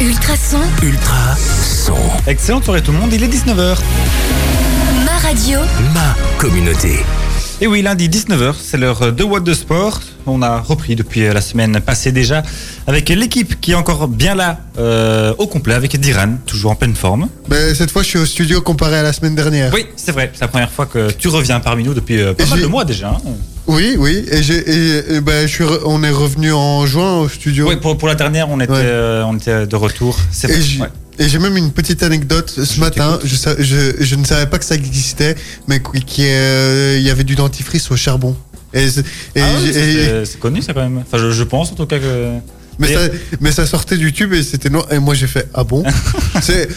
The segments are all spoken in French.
Ultrason, Ultra son. Excellente soirée tout le monde, il est 19h. ma radio, Ma communauté. Et oui, lundi 19h, c'est l'heure de What de Sport. On a repris depuis la semaine passée déjà avec l'équipe qui est encore bien là, euh, au complet, avec Diran, toujours en pleine forme. Ben, cette fois, je suis au studio comparé à la semaine dernière. Oui, c'est vrai, c'est la première fois que tu reviens parmi nous depuis euh, pas Et mal de mois déjà. hein. Oui, oui. Et, et, et ben, je suis re- on est revenu en juin au studio. Oui, pour, pour la dernière, on était, Ouais. euh, on était de retour. C'est vrai. Et j'ai même une petite anecdote. Ce Je matin, je, je, je ne savais pas que ça existait, mais qu'il il y avait du dentifrice au charbon. Et, c'est- et Ah et- c'est connu ça quand même. Enfin, je, je pense en tout cas que. Mais, ça, mais ça sortait du tube et c'était noir. Et moi, j'ai fait Ah bon? C'est,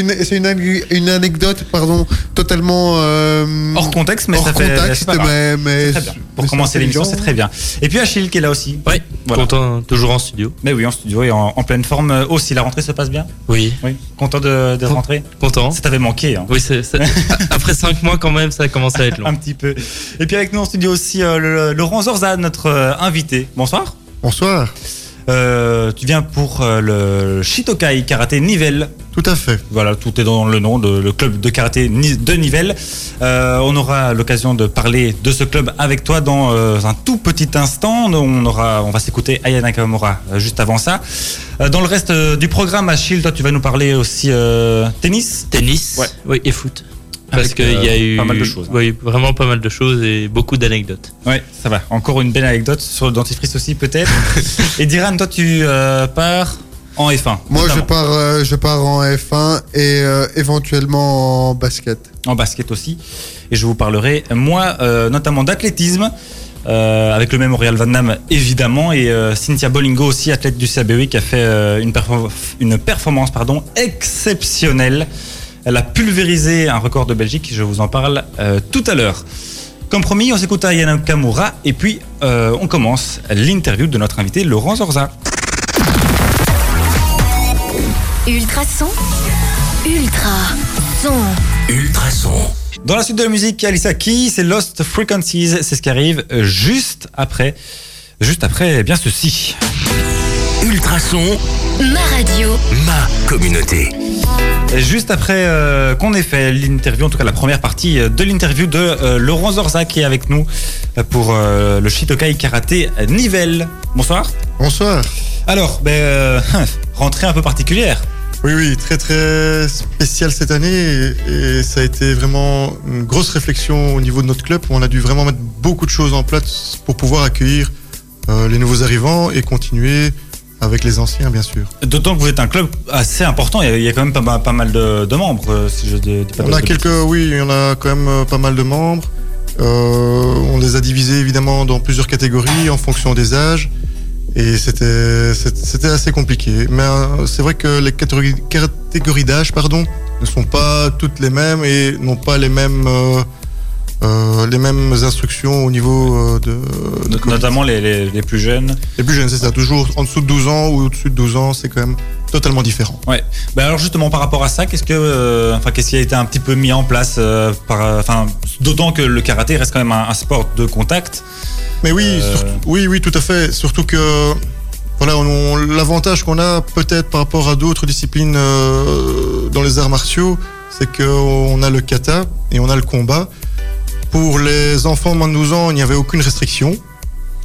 une, c'est une, une anecdote, pardon, totalement. euh, Hors contexte, mais hors ça fait. contexte, c'est pas grave. mais, mais- très bien. Pour mais commencer l'émission, c'est très bien. Et puis Achille qui est là aussi. Oui, Voilà. content, toujours en studio. Mais oui, en studio et en, en pleine forme euh, aussi. La rentrée se passe bien? Oui, Oui. Content de, de rentrer? content. Ça t'avait manqué. Hein. Oui, après cinq mois quand même, ça a commencé à être long. Un petit peu. Et puis avec nous en studio aussi euh, le- Laurent Zorza, notre euh, invité. Bonsoir. Bonsoir. Euh, tu viens pour euh, le Shitokai Karaté Nivelles. Tout à fait. Voilà, tout est dans le nom de le club de karaté de Nivelles. Euh, on aura l'occasion de parler de ce club avec toi dans euh, un tout petit instant. On aura, on va s'écouter Aya Nakamura euh, juste avant ça. Euh, dans le reste euh, du programme, Achille, toi, tu vas nous parler aussi euh, tennis. Tennis, Ouais. oui, et foot. Parce Avec, qu'il y a euh, eu pas mal de choses, hein. Oui, vraiment pas mal de choses et beaucoup d'anecdotes. Ouais, ça va. Encore une belle anecdote sur le dentifrice aussi, peut-être. Et Diran, toi, tu euh, pars en F1. Moi, je pars, euh, je pars en F1 et euh, éventuellement en basket. en basket aussi. Et je vous parlerai, moi, euh, notamment d'athlétisme, euh, avec le Memorial Van Damme, évidemment, et euh, Cynthia Bolingo aussi, athlète du CABE, qui a fait euh, une, perfor- une performance pardon, exceptionnelle. Elle a pulvérisé un record de Belgique, je vous en parle euh, tout à l'heure. Comme promis, on s'écoute à Yana Kamura, et puis euh, on commence l'interview de notre invité Laurent Zorza. Ultrason, Ultra son, Ultra son. Dans la suite de la musique, Alissa Keys, c'est Lost Frequencies, c'est ce qui arrive juste après, juste après, eh bien ceci. Ultra son. ma radio, Ma communauté. Et Juste après euh, qu'on ait fait l'interview, en tout cas la première partie euh, de l'interview de euh, Laurent Zorza qui est avec nous pour euh, le Shitokai Karaté Nivelles. Bonsoir. Bonsoir. Alors, ben, euh, rentrée un peu particulière. Oui, oui, très très spécial cette année et, et ça a été vraiment une grosse réflexion au niveau de notre club. On a dû vraiment mettre beaucoup de choses en place pour pouvoir accueillir euh, les nouveaux arrivants et continuer avec les anciens, bien sûr. D'autant que vous êtes un club assez important, il y a, il y a quand même pas, mal- pas mal de, de membres, si je dis pas On a quelques, bêtises. oui, on a quand même pas mal de membres. Euh, on les a divisés évidemment dans plusieurs catégories en fonction des âges. Et c'était assez compliqué. Mais euh, c'est vrai que les catégories, catégories d'âge pardon, ne sont pas toutes les mêmes et n'ont pas les mêmes, euh, euh, les mêmes instructions au niveau euh, de, de. Notamment les, les- les plus jeunes. Les plus jeunes, c'est ça. Toujours en dessous de 12 ans ou au-dessus de 12 ans, c'est quand même totalement différent. Ouais. Ben alors justement par rapport à ça, qu'est-ce que, euh, enfin qu'est-ce qui a été un petit peu mis en place euh, par, enfin d'autant que le karaté reste quand même un, un sport de contact. Mais oui, surtout- oui, oui, tout à fait. Surtout que voilà, l'avantage qu'on a peut-être par rapport à d'autres disciplines dans les arts martiaux, c'est qu'on a le kata et on a le combat. Pour les enfants de moins de 12 ans, il n'y avait aucune restriction.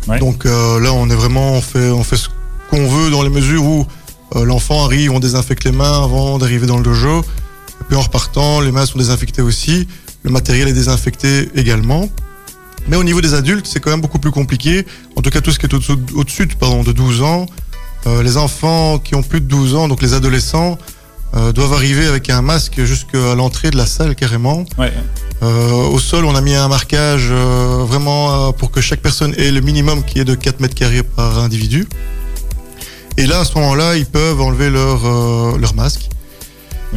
Ouais. Donc euh, là, on est vraiment, on fait, on fait ce qu'on veut dans les mesures où euh, l'enfant arrive, on désinfecte les mains avant d'arriver dans le dojo. Et puis en repartant, les mains sont désinfectées aussi. Le matériel est désinfecté également. Mais au niveau des adultes, c'est quand même beaucoup plus compliqué. En tout cas, tout ce qui est au-dessus de 12 ans, euh, les enfants qui ont plus de 12 ans, donc les adolescents, euh, doivent arriver avec un masque jusqu'à l'entrée de la salle carrément. Ouais. Euh, au sol, on a mis un marquage euh, vraiment pour que chaque personne ait le minimum qui est de 4 mètres carrés par individu. Et là, à ce moment-là, ils peuvent enlever leur, leur masque.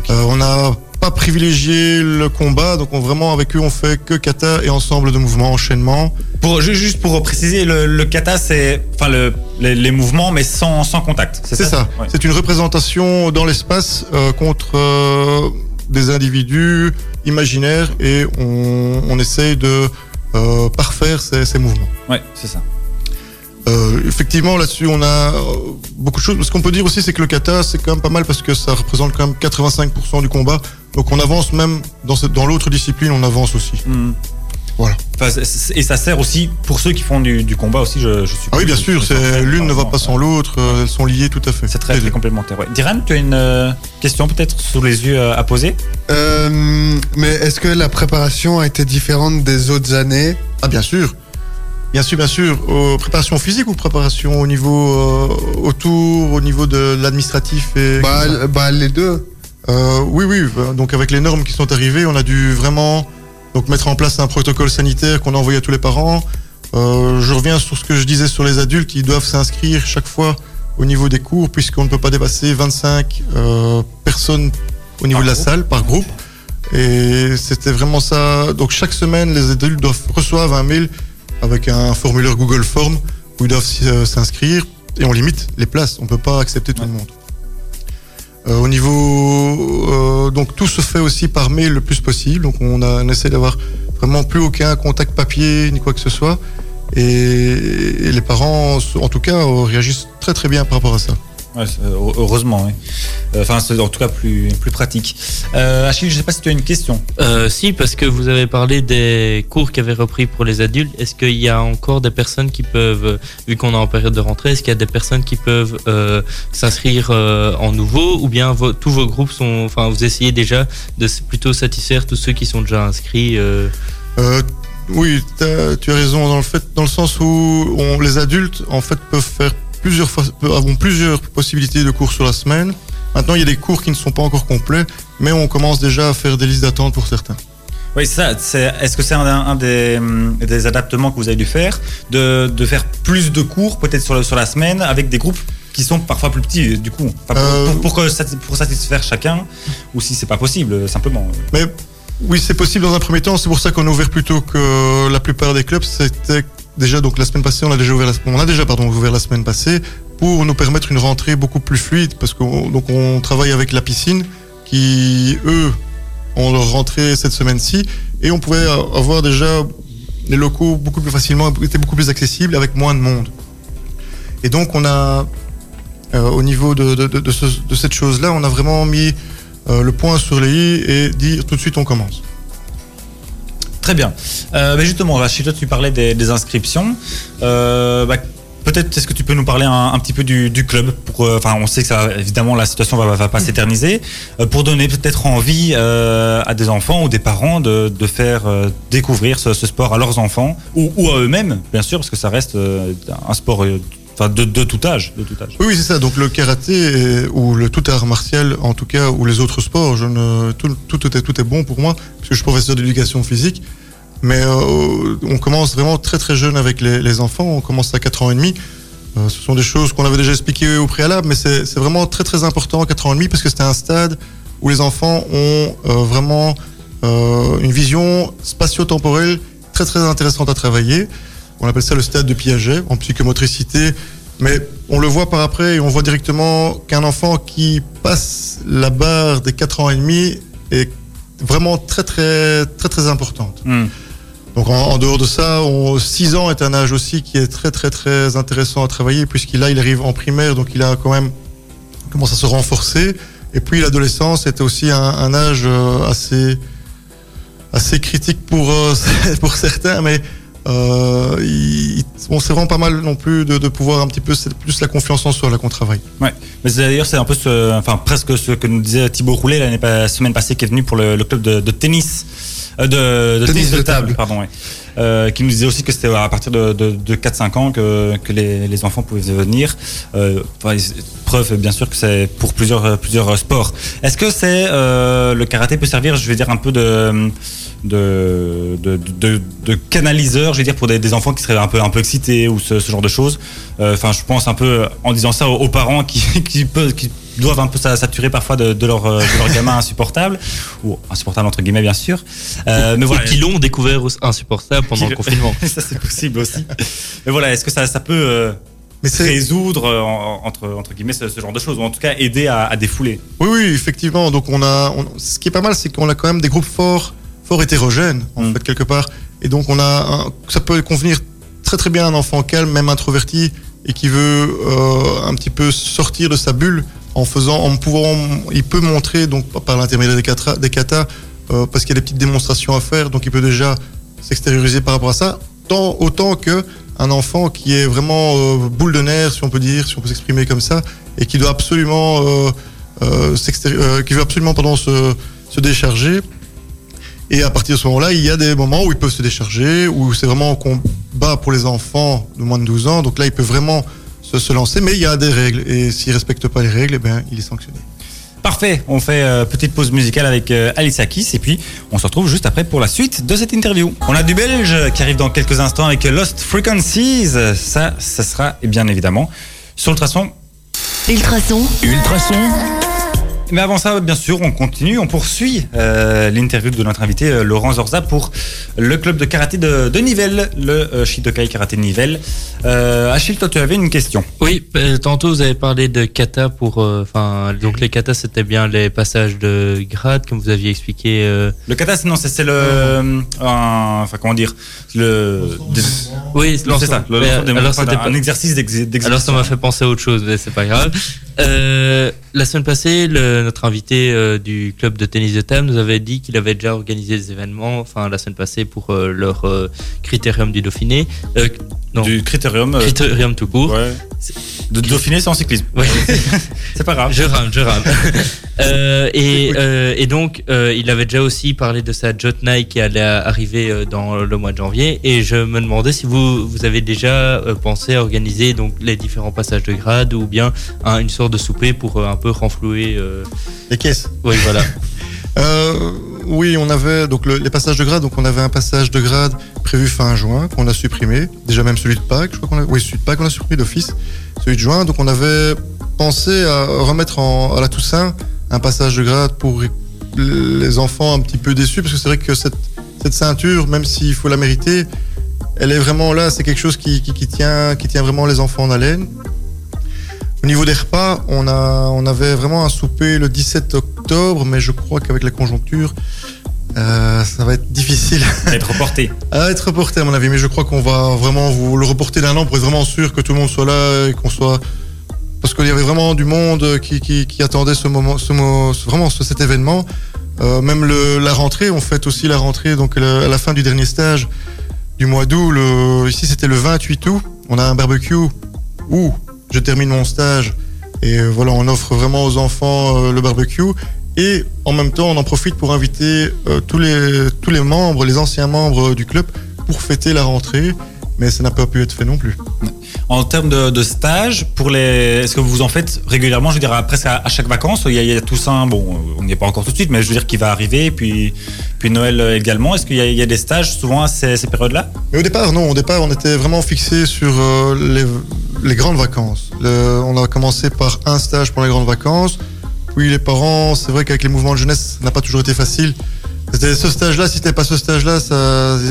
On n'a pas privilégié le combat, donc on, vraiment avec eux, on fait que kata et ensemble de mouvements, enchaînement. Pour ju- juste pour préciser, le, le kata c'est, enfin le, les, les mouvements mais sans, sans contact. C'est ça. Ouais. C'est une représentation dans l'espace euh, contre euh, des individus imaginaires et on, on essaye de euh, parfaire ces, ces mouvements. Ouais, c'est ça. Euh, effectivement, là-dessus, on a euh, beaucoup de choses. Ce qu'on peut dire aussi, c'est que le kata, c'est quand même pas mal parce que ça représente quand même 85% du combat. Donc on avance même dans, cette- dans l'autre discipline, on avance aussi. Hmm. Voilà. Enfin, et ça sert aussi pour ceux qui font du, du combat aussi, je, je suppose. Ah oui, bien sûr, l'une ne va pas sans l'autre, euh, elles sont liées tout à fait. C'est très, très complémentaire. Ouais. Diran, tu as une euh, question peut-être sous les yeux à poser? Euh, mais est-ce que la préparation a été différente des autres années? Ah bien sûr. Bien sûr, bien sûr. Euh, préparation physique ou préparation au niveau euh, autour, au niveau de l'administratif et bah, bah, les deux. Euh, oui, oui. bah, Donc avec les normes qui sont arrivées, on a dû vraiment donc mettre en place un protocole sanitaire qu'on a envoyé à tous les parents. Euh, je reviens sur ce que je disais sur les adultes, ils doivent s'inscrire chaque fois au niveau des cours puisqu'on ne peut pas dépasser 25 euh, personnes au niveau Par de la groupe. salle par groupe. Et c'était vraiment ça. Donc chaque semaine, les adultes doivent reçoivent un mail avec un formulaire Google Form où ils doivent euh, s'inscrire et on limite les places. On peut pas accepter tout le monde. Euh, au niveau, euh, donc tout se fait aussi par mail le plus possible. Donc on, a, on essaie d'avoir vraiment plus aucun contact papier ni quoi que ce soit. Et, et les parents, en tout cas, réagissent très très bien par rapport à ça. Ouais, euh, heureusement, oui. Euh, Enfin, c'est en tout cas plus, plus pratique. Euh, Achille, je sais pas si tu as une question. Euh, si, parce que vous avez parlé des cours qui avaient repris pour les adultes. Est-ce qu'il y a encore des personnes qui peuvent, vu qu'on est en période de rentrée, est-ce qu'il y a des personnes qui peuvent euh, s'inscrire euh, en nouveau ou bien vos- tous vos groupes sont, enfin, vous essayez déjà de plutôt satisfaire tous ceux qui sont déjà inscrits euh, Euh, oui, tu as raison dans le fait, dans le sens où on- les adultes en fait peuvent faire plusieurs avons plusieurs possibilités de cours sur la semaine. Maintenant, il y a des cours qui ne sont pas encore complets, mais on commence déjà à faire des listes d'attente pour certains. Oui, ça, c'est, est-ce que c'est un, un des, hum, des adaptements que vous avez dû faire? De, de faire plus de cours, peut-être sur, le- sur la semaine, avec des groupes qui sont parfois plus petits, du coup? Enfin, pour, Euh, pour, pour que sati- pour satisfaire chacun, ou si c'est pas possible, simplement. Mais oui, c'est possible dans un premier temps. C'est pour ça qu'on a ouvert plus tôt que la plupart des clubs. C'était déjà donc la semaine passée, on a déjà ouvert la, on a déjà pardon ouvert la semaine passée pour nous permettre une rentrée beaucoup plus fluide parce qu'on donc on travaille avec la piscine qui eux ont leur rentrée cette semaine-ci et on pouvait avoir déjà les locaux beaucoup plus facilement, étaient beaucoup plus accessibles avec moins de monde. Et donc on a euh, au niveau de, de, de, de ce- de cette chose-là, on a vraiment mis euh, le point sur les i et dire tout de suite on commence. Très bien. Euh, mais justement, Rachid, toi, tu parlais des, des inscriptions. Euh, bah, Peut-être est-ce que tu peux nous parler un, un petit peu du, du club pour, euh, Enfin, on sait que ça, évidemment, la situation va, va pas s'éterniser. Euh, pour donner peut-être envie à des enfants ou des parents de, de faire découvrir ce, ce sport à leurs enfants ou, ou à eux-mêmes, bien sûr, parce que ça reste un sport de, de tout âge, de tout âge. Oui, c'est ça. Donc le karaté ou le tout art martial, en tout cas, ou les autres sports, je ne, tout, tout, tout est, tout est bon pour moi, parce que je suis professeur d'éducation physique. Mais euh, on commence vraiment très très jeune avec les, enfants. On commence à 4 ans et demi. Euh, ce sont des choses qu'on avait déjà expliquées au préalable, mais c'est vraiment très très important à 4 ans et demi parce que c'est un stade où les enfants ont euh, vraiment une vision spatio-temporelle très très intéressante à travailler. On appelle ça le stade de Piaget en psychomotricité. Mais on le voit par après et on voit directement qu'un enfant qui passe la barre des 4 ans et demi est vraiment très très très très importante. Hmm. Donc en, dehors de ça, 6 ans est un âge aussi qui est très très très intéressant à travailler puisqu'il il arrive en primaire donc il a quand même commence à se renforcer. Et puis l'adolescence est aussi un, un âge euh, assez assez critique pour euh, pour certains, mais euh, il, bon, c'est vraiment pas mal non plus de, de pouvoir un petit peu c'est plus la confiance en soi là qu'on travaille. Ouais. Mais d'ailleurs, c'est un peu ce, enfin, presque ce que nous disait Thibaut Roulet la semaine passée, qui est venu pour le, le club de, de tennis, euh, de, de tennis, de, table, pardon, ouais. Euh, qui nous disait aussi que c'était à partir de, de, de 4-5 ans que, les, enfants pouvaient venir. Euh, preuve, bien sûr, que c'est pour plusieurs, plusieurs sports. Est-ce que c'est euh, le karaté peut servir, je vais dire, un peu de de, canaliseur, je vais dire, pour des, enfants qui seraient un peu, un peu excités ou ce, genre de choses? Enfin, je pense un peu en disant ça aux, parents qui, qui, peuvent, qui doivent un peu sa- saturer parfois de, de leur, euh, de leur gamin insupportable, ou insupportable entre guillemets, bien sûr. Euh, mais voilà. qui l'ont découvert aussi insupportable pendant le confinement. ça, c'est possible aussi. Mais voilà, est-ce que ça, ça peut euh, Mais résoudre, euh, en- entre, entre guillemets, ce, ce genre de choses, ou en tout cas aider à, à défouler? Oui, oui, effectivement. Donc on a, on- ce qui est pas mal, c'est qu'on a quand même des groupes forts, forts hétérogènes en Mm. fait quelque part, et donc on a, un- ça peut convenir très très bien un enfant calme, même introverti, et qui veut euh, un petit peu sortir de sa bulle en faisant, en pouvant, il peut montrer donc par l'intermédiaire des katas euh, parce qu'il y a des petites démonstrations à faire, donc il peut déjà s'extérioriser par rapport à ça, tant autant que un enfant qui est vraiment euh, boule de nerfs, si on peut dire, si on peut s'exprimer comme ça, et qui doit absolument, euh, qui veut absolument se, se décharger. Et à partir de ce moment-là, il y a des moments où ils peuvent se décharger, où c'est vraiment un combat pour les enfants de moins de 12 ans. Donc là, il peut vraiment se, se lancer, mais il y a des règles. Et s'il ne respecte pas les règles, eh bien, il est sanctionné. Parfait, on fait euh, petite pause musicale avec euh, Alice Akis et puis on se retrouve juste après pour la suite de cette interview. On a du belge qui arrive dans quelques instants avec Lost Frequencies. Ça, ça sera et bien évidemment sur le traçon. Ultrason, Ultrason, Mais avant ça, bien sûr, on continue, on poursuit euh, l'interview de notre invité euh, Laurent Zorza pour le club de karaté de, de Nivelles, le euh, Shidokai Karaté de Nivelles. Euh, Achille, toi, tu avais une question. Oui, tantôt vous avez parlé de kata pour, enfin, donc les katas c'était bien les passages de grade comme vous aviez expliqué. Le kata, c'est- non, c'est le, enfin comment dire, le, des- Oui, c'est ça. le- Mais, alors c'était un exercice d'ex- d'exécution. Alors ça m'a fait penser à autre chose, mais c'est pas grave. La semaine passée, le- notre invité euh, du club de tennis de table nous avait dit qu'il avait déjà organisé des événements, enfin la semaine passée pour euh, leur euh, critérium du Dauphiné. Euh, non, du critérium. euh, critérium tout court. ouais. De Dauphiné, c'est en cyclisme. Ouais. C'est pas grave. Je rame, je rame. Euh, et, euh, et donc, euh, il avait déjà aussi parlé de sa Jotnai qui allait arriver euh, dans le mois de janvier. Et je me demandais si vous, vous avez déjà euh, pensé à organiser donc les différents passages de grade ou bien un- une sorte de souper pour euh, un peu renflouer. Les caisses. Oui, voilà. Euh, oui, on avait donc le- les passages de grade. Donc on avait un passage de grade prévu fin juin qu'on a supprimé. Déjà même celui de Pâques, je crois qu'on a. Oui, celui de Pâques on a supprimé d'office. Celui de juin. Donc on avait pensé à remettre en, à la Toussaint un passage de grade pour les enfants un petit peu déçus parce que c'est vrai que cette, cette ceinture, même s'il faut la mériter, elle est vraiment là. C'est quelque chose qui, qui, qui tient qui tient vraiment les enfants en haleine. Au niveau des repas, on, a, on avait vraiment un souper le 17 octobre, mais je crois qu'avec la conjoncture, euh, ça va être difficile Être reporté. à être reporté à mon avis. Mais je crois qu'on va vraiment vous le reporter d'un an pour être vraiment sûr que tout le monde soit là et qu'on soit... Parce qu'il y avait vraiment du monde qui, qui, qui attendait ce moment, ce, mo- ce- vraiment ce- cet événement. Euh, même le, la rentrée, on fête aussi la rentrée, donc le- à la fin du dernier stage du mois d'août. Ici, c'était le 28 août. On a un barbecue où je termine mon stage et euh, voilà, on offre vraiment aux enfants euh, le barbecue. Et en même temps, on en profite pour inviter euh, tous, les, tous les membres, les anciens membres du club, pour fêter la rentrée. Mais ça n'a pas pu être fait non plus. En termes de, de stage, pour les, est-ce que vous en faites régulièrement? Je veux dire, presque à, à chaque vacances. Il y, a, il y a Toussaint, bon, on n'y est pas encore tout de suite, mais je veux dire qu'il va arriver, puis, puis Noël également. Est-ce qu'il y, a- il y a des stages souvent à ces, ces périodes-là? Mais au départ, non. Au départ, on était vraiment fixé sur euh, les, les grandes vacances. Le- on a commencé par un stage pour les grandes vacances. Puis les parents, c'est vrai qu'avec les mouvements de jeunesse, ça n'a pas toujours été facile. C'était ce stage-là, si c'était pas ce stage-là,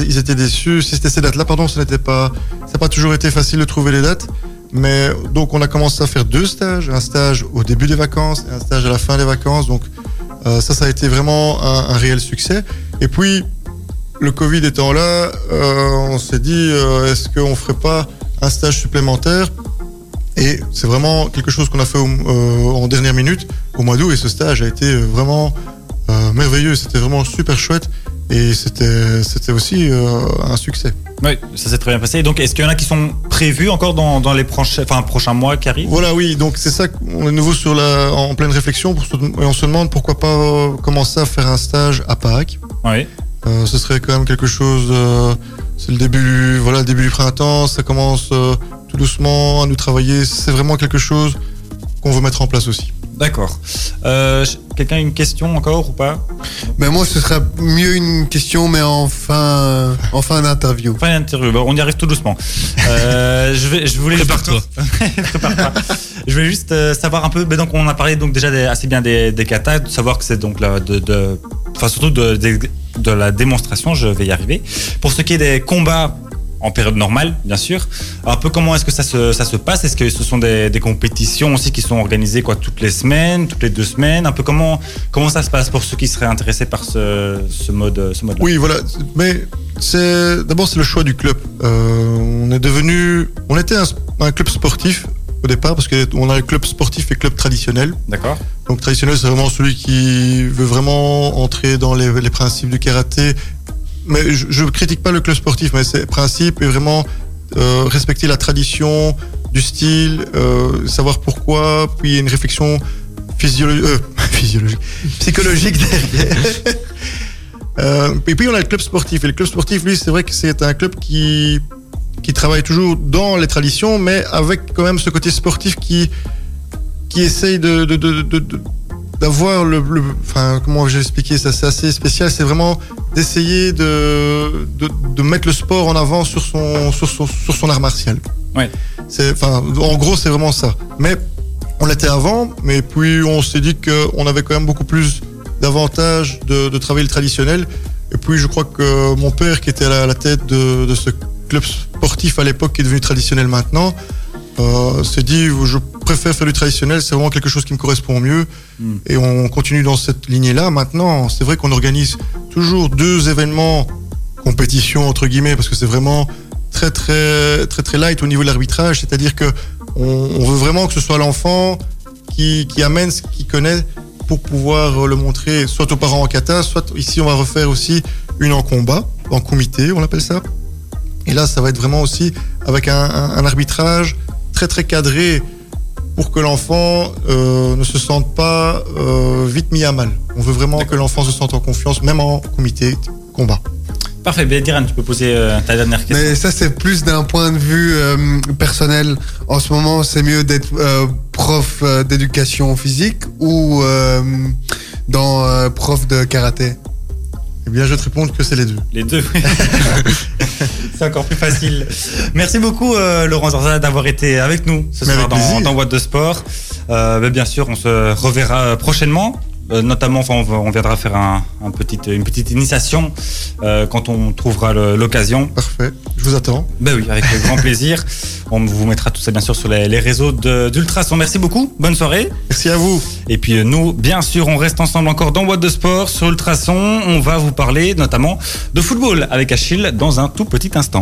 ils étaient déçus. Si c'était ces dates-là, pardon, ça n'était pas, ça n'a pas toujours été facile de trouver les dates. Mais donc on a commencé à faire deux stages, un stage au début des vacances et un stage à la fin des vacances. Donc euh, ça, ça a été vraiment un, réel succès. Et puis le Covid étant là, euh, on s'est dit euh, est-ce qu'on ferait pas un stage supplémentaire? Et c'est vraiment quelque chose qu'on a fait en dernière minute au mois d'août et ce stage a été vraiment euh, merveilleux. C'était vraiment super chouette et c'était c'était aussi euh, un succès. Oui, ça s'est très bien passé. Donc, est-ce qu'il y en a qui sont prévus encore dans, dans les prochains, enfin, prochains mois qui arrivent? Voilà, oui. Donc c'est ça qu'on est nouveau sur la, en pleine réflexion pour et on se demande pourquoi pas euh, commencer à faire un stage à Pâques. Oui. Euh, ce serait quand même quelque chose. euh, c'est le début, voilà, le début du printemps. Ça commence euh, tout doucement à nous travailler. C'est vraiment quelque chose qu'on veut mettre en place aussi. D'accord. Euh, Quelqu'un a une question encore ou pas? Mais moi, ce sera mieux une question, mais en fin, en fin d'interview. Fin d'interview. Bon, on y arrive tout doucement. Euh, je, vais, je voulais Prépare-toi. Prépare-toi. Je voulais juste euh, savoir un peu. Mais donc, on a parlé donc déjà des- assez bien des, des katas, de savoir que c'est donc la, de, de, enfin surtout de, de, de la démonstration. Je vais y arriver. Pour ce qui est des combats en période normale, bien sûr. Un peu comment est-ce que ça se, ça se passe? Est-ce que ce sont des, des compétitions aussi qui sont organisées quoi, toutes les semaines, toutes les deux semaines? Un peu comment, comment ça se passe pour ceux qui seraient intéressés par ce, ce mode ce mode Oui, voilà. Mais c'est d'abord c'est le choix du club. Euh, on est devenu, on était un, un club sportif au départ parce qu'on a le club sportif et club traditionnel. D'accord Donc traditionnel, c'est vraiment celui qui veut vraiment entrer dans les, les principes du karaté. Mais je ne critique pas le club sportif, mais ces principes et vraiment euh, respecter la tradition du style, euh, savoir pourquoi, puis une réflexion physiologique, euh, physiologique, psychologique derrière. Et puis on a le club sportif. Et le club sportif, lui, c'est vrai que c'est un club qui qui travaille toujours dans les traditions, mais avec quand même ce côté sportif qui qui essaye de- d'avoir le, le- enfin comment je vais expliquer ça? C'est assez spécial c'est vraiment d'essayer de, de de mettre le sport en avant sur son sur son sur son art martial. Ouais. c'est enfin en gros c'est vraiment ça. Mais on l'était avant mais puis on s'est dit que on avait quand même beaucoup plus d'avantages de, de travailler le traditionnel. Et puis je crois que mon père qui était à la, à la tête de, de ce club sportif à l'époque qui est devenu traditionnel maintenant euh, s'est dit je préfère faire du traditionnel c'est vraiment quelque chose qui me correspond mieux. Mm. et on continue dans cette lignée là maintenant c'est vrai qu'on organise toujours deux événements compétition entre guillemets parce que c'est vraiment très très très très light au niveau de l'arbitrage. C'est-à-dire que on, on veut vraiment que ce soit l'enfant qui, qui amène ce qu'il connaît pour pouvoir le montrer soit aux parents en kata soit ici on va refaire aussi une en combat en comité on l'appelle ça. Et là ça va être vraiment aussi avec un, un- un arbitrage très très cadré pour que l'enfant euh, ne se sente pas euh, vite mis à mal. On veut vraiment que l'enfant se sente en confiance, même en comité combat. Parfait, ben, Diran, tu peux poser euh, ta dernière question. Mais ça, c'est plus d'un point de vue euh, personnel. En ce moment, c'est mieux d'être euh, prof d'éducation physique ou euh, dans euh, prof de karaté? Eh bien, je te répondre que c'est les deux. Les deux. c'est encore plus facile. Merci beaucoup, euh, Laurent Zorza, d'avoir été avec nous ce Mais soir dans, dans Boîte de Sport. Euh, bien sûr, on se reverra prochainement. Euh, notamment, enfin, on, va- on viendra faire un, une petite initiation euh, quand on trouvera l'occasion. Parfait. Je vous attends. Ben oui, avec grand plaisir. On vous mettra tout ça bien sûr sur les, les réseaux d'Ultrason. Merci beaucoup. Bonne soirée. Merci à vous. Et puis euh, nous, bien sûr, on reste ensemble encore dans Boîte de Sport sur Ultrason. On va vous parler notamment de football avec Achille dans un tout petit instant.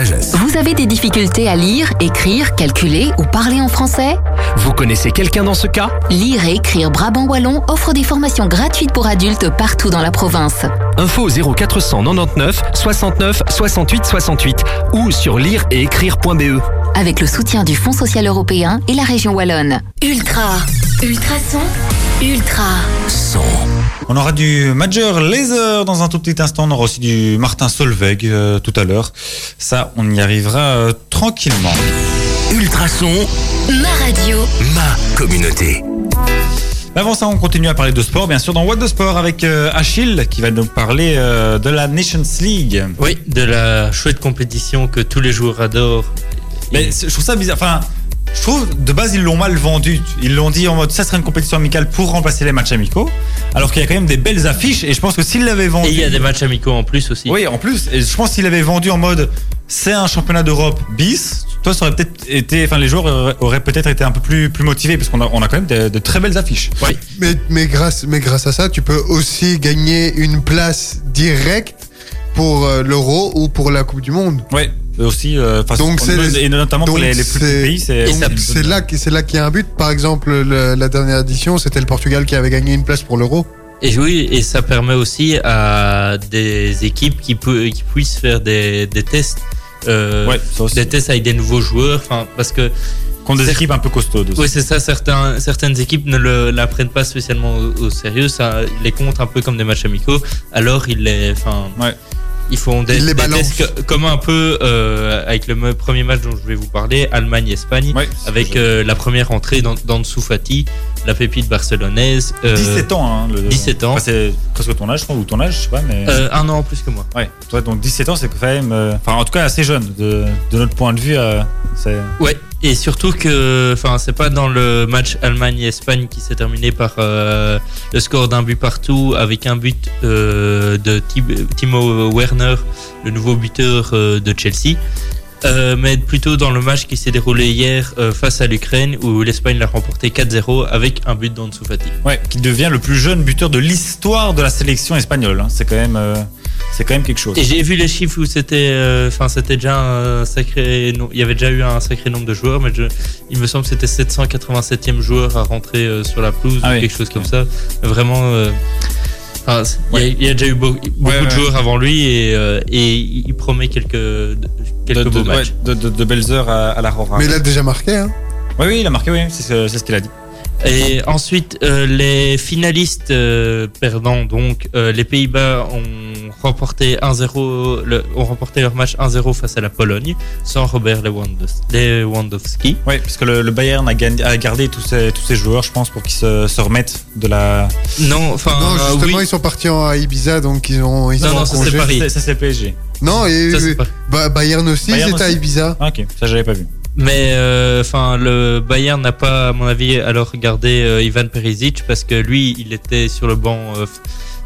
sagesse. Vous avez des difficultés à lire, écrire, calculer ou parler en français? Vous connaissez quelqu'un dans ce cas? Lire et écrire Brabant Wallon offre des formations gratuites pour adultes partout dans la province. Info 0499 69 68 68 ou sur lire et écrire.be. Avec le soutien du Fonds social européen et la région Wallonne. Ultra, ultrason, ultra. On aura du Major Laser dans un tout petit instant. On aura aussi du Martin Solveig euh, tout à l'heure. Ça, on y arrivera euh, tranquillement. Ultrason, Ma radio. ma communauté. Mais avant ça, on continue à parler de sport, bien sûr, dans What de Sport avec euh, Achille qui va nous parler euh, de la Nations League. Oui, de la chouette compétition que tous les joueurs adorent. Mais je trouve ça bizarre. Enfin, je trouve de base ils l'ont mal vendu. Ils l'ont dit en mode ça serait une compétition amicale pour remplacer les matchs amicaux, alors qu'il y a quand même des belles affiches. Et je pense que s'ils l'avaient vendu, Et il y a des matchs amicaux en plus aussi. oui, en plus, et je pense s'ils l'avaient vendu en mode c'est un championnat d'Europe bis, toi ça aurait peut-être été, enfin les joueurs auraient, peut-être été un peu plus plus motivés parce qu'on a on a quand même de, de très belles affiches. Oui. Mais, mais, grâce, mais grâce à ça, tu peux aussi gagner une place directe pour euh, l'Euro ou pour la Coupe du Monde. Ouais. Aussi, euh, Donc c'est les- et notamment pour donc les, les plus petits c'est- pays, c'est là, c'est là qu'il y a un but. Par exemple, le- la dernière édition, c'était le Portugal qui avait gagné une place pour l'Euro. Et oui, et ça permet aussi à des équipes qui, pu- qui puissent faire des, des tests. euh, Ouais, des tests avec des nouveaux joueurs, enfin parce que contre des équipes un peu costaudes. aussi. oui c'est ça, certains, certaines équipes ne le, la prennent pas spécialement au, au sérieux, ça les compte un peu comme des matchs amicaux, alors ils les, enfin Ouais. Ils font des, des tests comme un peu euh, avec le premier match dont je vais vous parler, Allemagne-Espagne, Ouais, avec euh, la première entrée dans, dans Fati, la pépite barcelonaise. euh, 17 ans, hein, le- 17 ans. Enfin, c'est presque ton âge, je crois, ou ton âge, je sais pas, mais. euh, un an en plus que moi. Ouais, toi, donc 17 ans, c'est quand même. euh, Enfin, en tout cas, assez jeune. De, de notre point de vue, euh. Ouais, et surtout que, enfin, c'est pas dans le match Allemagne-Espagne qui s'est terminé par euh, le score d'un but partout avec un but euh, de Tim- Timo Werner, le nouveau buteur euh, de Chelsea. Euh, mais plutôt dans le match qui s'est déroulé hier euh, face à l'Ukraine où l'Espagne l'a remporté 4-0 avec un but d'Ansu Fati. Ouais, qui devient le plus jeune buteur de l'histoire de la sélection espagnole. hein. C'est quand même. euh, c'est quand même quelque chose. Et j'ai vu les chiffres où c'était, enfin c'était déjà un sacré, il y avait déjà eu un sacré nombre de joueurs, mais je, il me semble que c'était 787e joueur à rentrer sur la pelouse Ah ou oui, quelque chose comme ça. Vraiment, enfin, il y a- Ouais. il y, a déjà eu beau- beaucoup Ouais, de joueurs avant lui et, euh, et il promet quelques quelques de, beaux de- matchs. ouais, de, de- de belles heures à, à la Rora. Mais il a déjà marqué, hein. Oui, oui, il a marqué, oui, c'est ce, c'est ce qu'il a dit. Et ensuite, euh, les finalistes euh, perdants, donc euh, les Pays-Bas ont remporté 1-0, le- ont remporté leur match 1-0 face à la Pologne, sans Robert Lewandowski. Oui, parce que le, le Bayern a, gagné- a gardé tous ses, tous ses joueurs, je pense, pour qu'ils se, se remettent de la. Non, enfin, non, euh, justement, oui. ils sont partis en Ibiza, donc ils ont. Ils Non, sont non, en ça, congé. c'est Paris. Ça, c'est PSG. Non, et Ça, c'est pas- Ba- Bayern aussi, Bayern ils étaient à aussi. Ibiza. Ah, ok, ça, j'avais pas vu. Mais euh, enfin, le Bayern n'a pas, à mon avis, alors gardé euh, Ivan Perisic parce que lui, il était sur le banc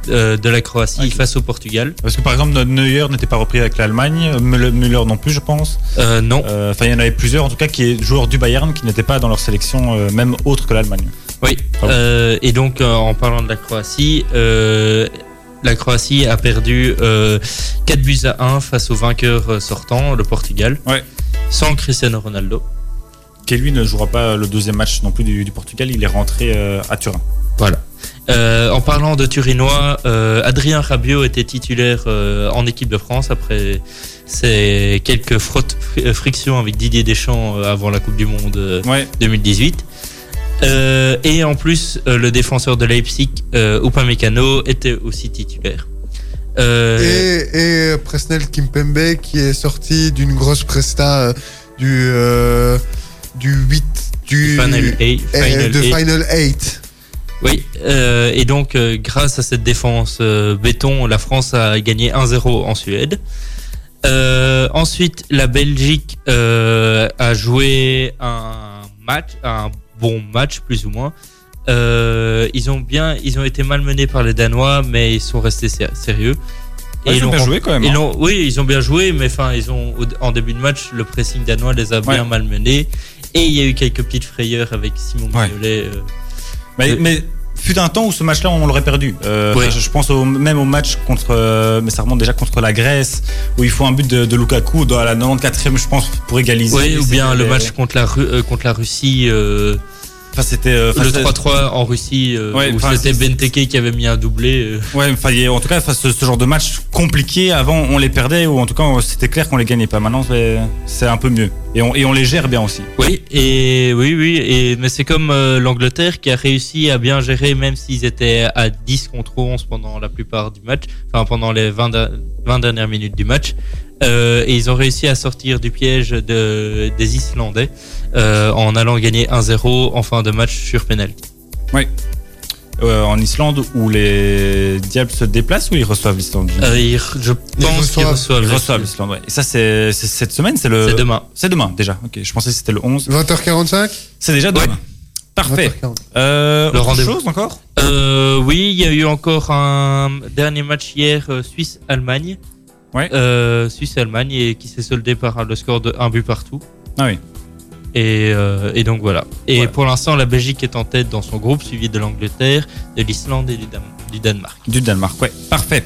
euh, de la Croatie face au Portugal. Parce que par exemple, Neuer n'était pas repris avec l'Allemagne, Müller non plus, je pense. Non. Enfin, il y en avait plusieurs, en tout cas, qui est joueurs du Bayern qui n'étaient pas dans leur sélection, même autre que l'Allemagne. Oui. Et donc, en parlant de la Croatie, la Croatie a perdu euh, 4 buts à 1 face au vainqueur euh, sortant, le Portugal. Ouais. Sans Cristiano Ronaldo. Qui lui ne jouera pas le deuxième match non plus du, du Portugal, il est rentré euh, à Turin. Voilà. Euh, en parlant de Turinois, euh, Adrien Rabiot était titulaire euh, en équipe de France après ses quelques frottes, euh, frictions avec Didier Deschamps euh, avant la Coupe du Monde euh, Ouais, 2018. Euh, et en plus, euh, le défenseur de Leipzig, euh, Upamecano, était aussi titulaire. Euh, Et, et Presnel Kimpembe qui est sorti d'une grosse presta du, du 8 du Final eight, euh, Final de. Final 8. Oui, et donc grâce à cette défense béton, la France a gagné 1-0 en Suède. Ensuite, la Belgique a joué un match, un bon match plus ou moins. Euh, ils ont bien, ils ont été malmenés par les Danois, mais ils sont restés sé- sérieux. Ouais, ils ont bien joué quand même. ils hein. l'ont- oui, ils ont bien joué, mais enfin, ils ont en début de match, le pressing danois les a bien Ouais. malmenés. Et il y a eu quelques petites frayeurs avec Simon Ouais. Mignolet. euh, Mais, mais fut un temps où ce match-là, on l'aurait perdu. Euh, je, je pense au, même au match contre, euh, mais ça remonte déjà contre la Grèce, où il faut un but de, de Lukaku dans la 94e, je pense, pour égaliser. Oui, ou bien le match contre la, euh, contre la Russie, Enfin, c'était. euh, le c'était- 3-3 en Russie, euh, Ouais, où c'était Benteke qui avait mis un doublé. euh. Ouais, enfin, en tout cas, ce, ce genre de match compliqué, avant, on les perdait, ou en tout cas, c'était clair qu'on les gagnait pas. Maintenant, c'est- un peu mieux. Et on, et on les gère bien aussi. Oui, et oui, oui, et mais c'est comme euh, l'Angleterre qui a réussi à bien gérer, même s'ils étaient à 10 contre 11 pendant la plupart du match, enfin pendant les 20, der- 20 dernières minutes du match. Euh, et ils ont réussi à sortir du piège de, des Islandais euh, en allant gagner 1-0 en fin de match sur penalty. Euh, en Islande, où les Diables se déplacent ou ils reçoivent l'Islande Euh, ils je pense qu'ils reçoivent- reçoivent. Ils reçoivent l'Islande, ouais. Et ça, c'est cette semaine, c'est le. C'est demain. C'est demain, déjà. Ok, je pensais que c'était le 11. 20h45 C'est déjà demain. Ouais. Parfait. 20h40. Euh, Le autre rendez-vous. chose encore? Euh, oui, il y a eu encore un dernier match hier, euh, Suisse-Allemagne. Ouais. Euh, Suisse-Allemagne et qui s'est soldé par le score de un but partout. Ah oui. Et, euh, et donc voilà. Et Voilà. pour l'instant, la Belgique est en tête dans son groupe, suivi de l'Angleterre, de l'Islande et du, du Danemark. Du Danemark, ouais. Parfait.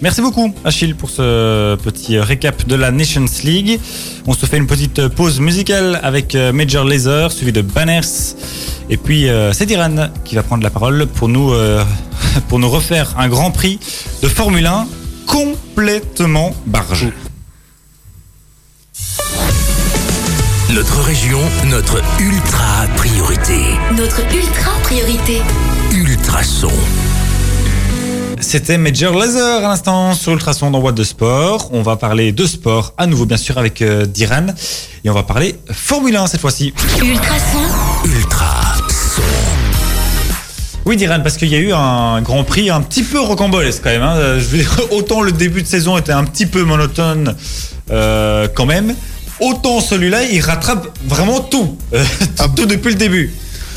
Merci beaucoup, Achille, pour ce petit récap de la Nations League. On se fait une petite pause musicale avec euh, Major Lazer, suivi de Banners. Et puis, euh, c'est Iran qui va prendre la parole pour nous, euh, pour nous refaire un grand prix de Formule 1 complètement barge. Notre région, notre ultra priorité. Notre ultra priorité. Ultrason. c'était Major Laser à l'instant sur Ultrason dans Boîte de Sport. On va parler de sport à nouveau bien sûr avec euh, Diran et on va parler Formule 1 cette fois-ci. Ultrason, Ultra son. Oui Diran parce qu'il y a eu un Grand Prix un petit peu rocambolesque quand même. hein. Autant le début de saison était un petit peu monotone euh, quand même, autant celui-là il rattrape vraiment tout, Euh, tout depuis le début.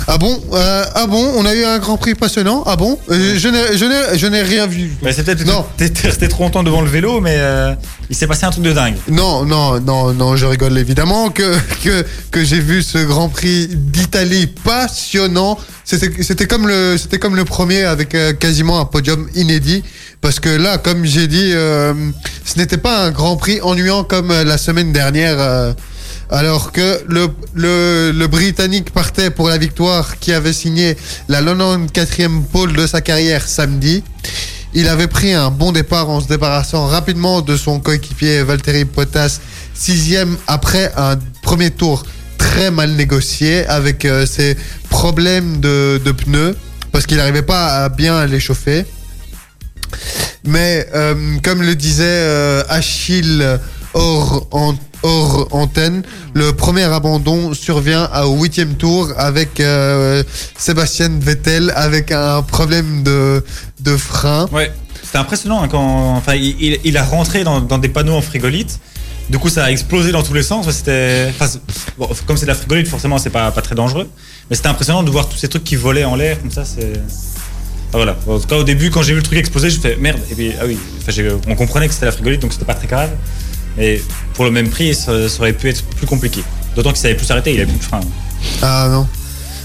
Ah bon euh, Ah bon On a eu un Grand Prix passionnant Ah bon Euh, Je n'ai- je n'ai je n'ai rien vu. Mais c'est peut-être Non. t'es resté trop longtemps devant le vélo, mais euh, il s'est passé un truc de dingue. Non, non, non, non, je rigole évidemment que, que, que j'ai vu ce Grand Prix d'Italie passionnant. C'était comme, le- c'était comme le premier avec euh, quasiment un podium inédit. Parce que là, comme j'ai dit, ce n'était pas un Grand Prix ennuyant comme la semaine dernière. Alors que le, Britannique partait pour la victoire qui avait signé la 94e pole de sa carrière samedi. Il avait pris un bon départ en se débarrassant rapidement de son coéquipier Valtteri Bottas, sixième après un premier tour très mal négocié avec euh, ses problèmes de, pneus parce qu'il n'arrivait pas à bien les chauffer. Mais euh, comme le disait euh, Achille hors, en- hors antenne, le premier abandon survient au huitième tour avec euh, Sébastien Vettel avec un problème de, de frein. Ouais, c'était impressionnant hein, quand. Enfin, il, a rentré dans, des panneaux en frigolite. Du coup, ça a explosé dans tous les sens. C'était. Comme c'est de la frigolite, forcément, c'est pas, pas très dangereux. Mais c'était impressionnant de voir tous ces trucs qui volaient en l'air comme ça. C'est. Enfin, voilà. En tout cas, au début, quand j'ai vu le truc exploser, je fais merde. Et puis, ah oui. On comprenait que c'était la frigolite, donc c'était pas très grave. Mais pour le même prix, ça, ça aurait pu être plus compliqué. D'autant qu'il savait plus s'arrêter, il avait plus de frein. Ah non.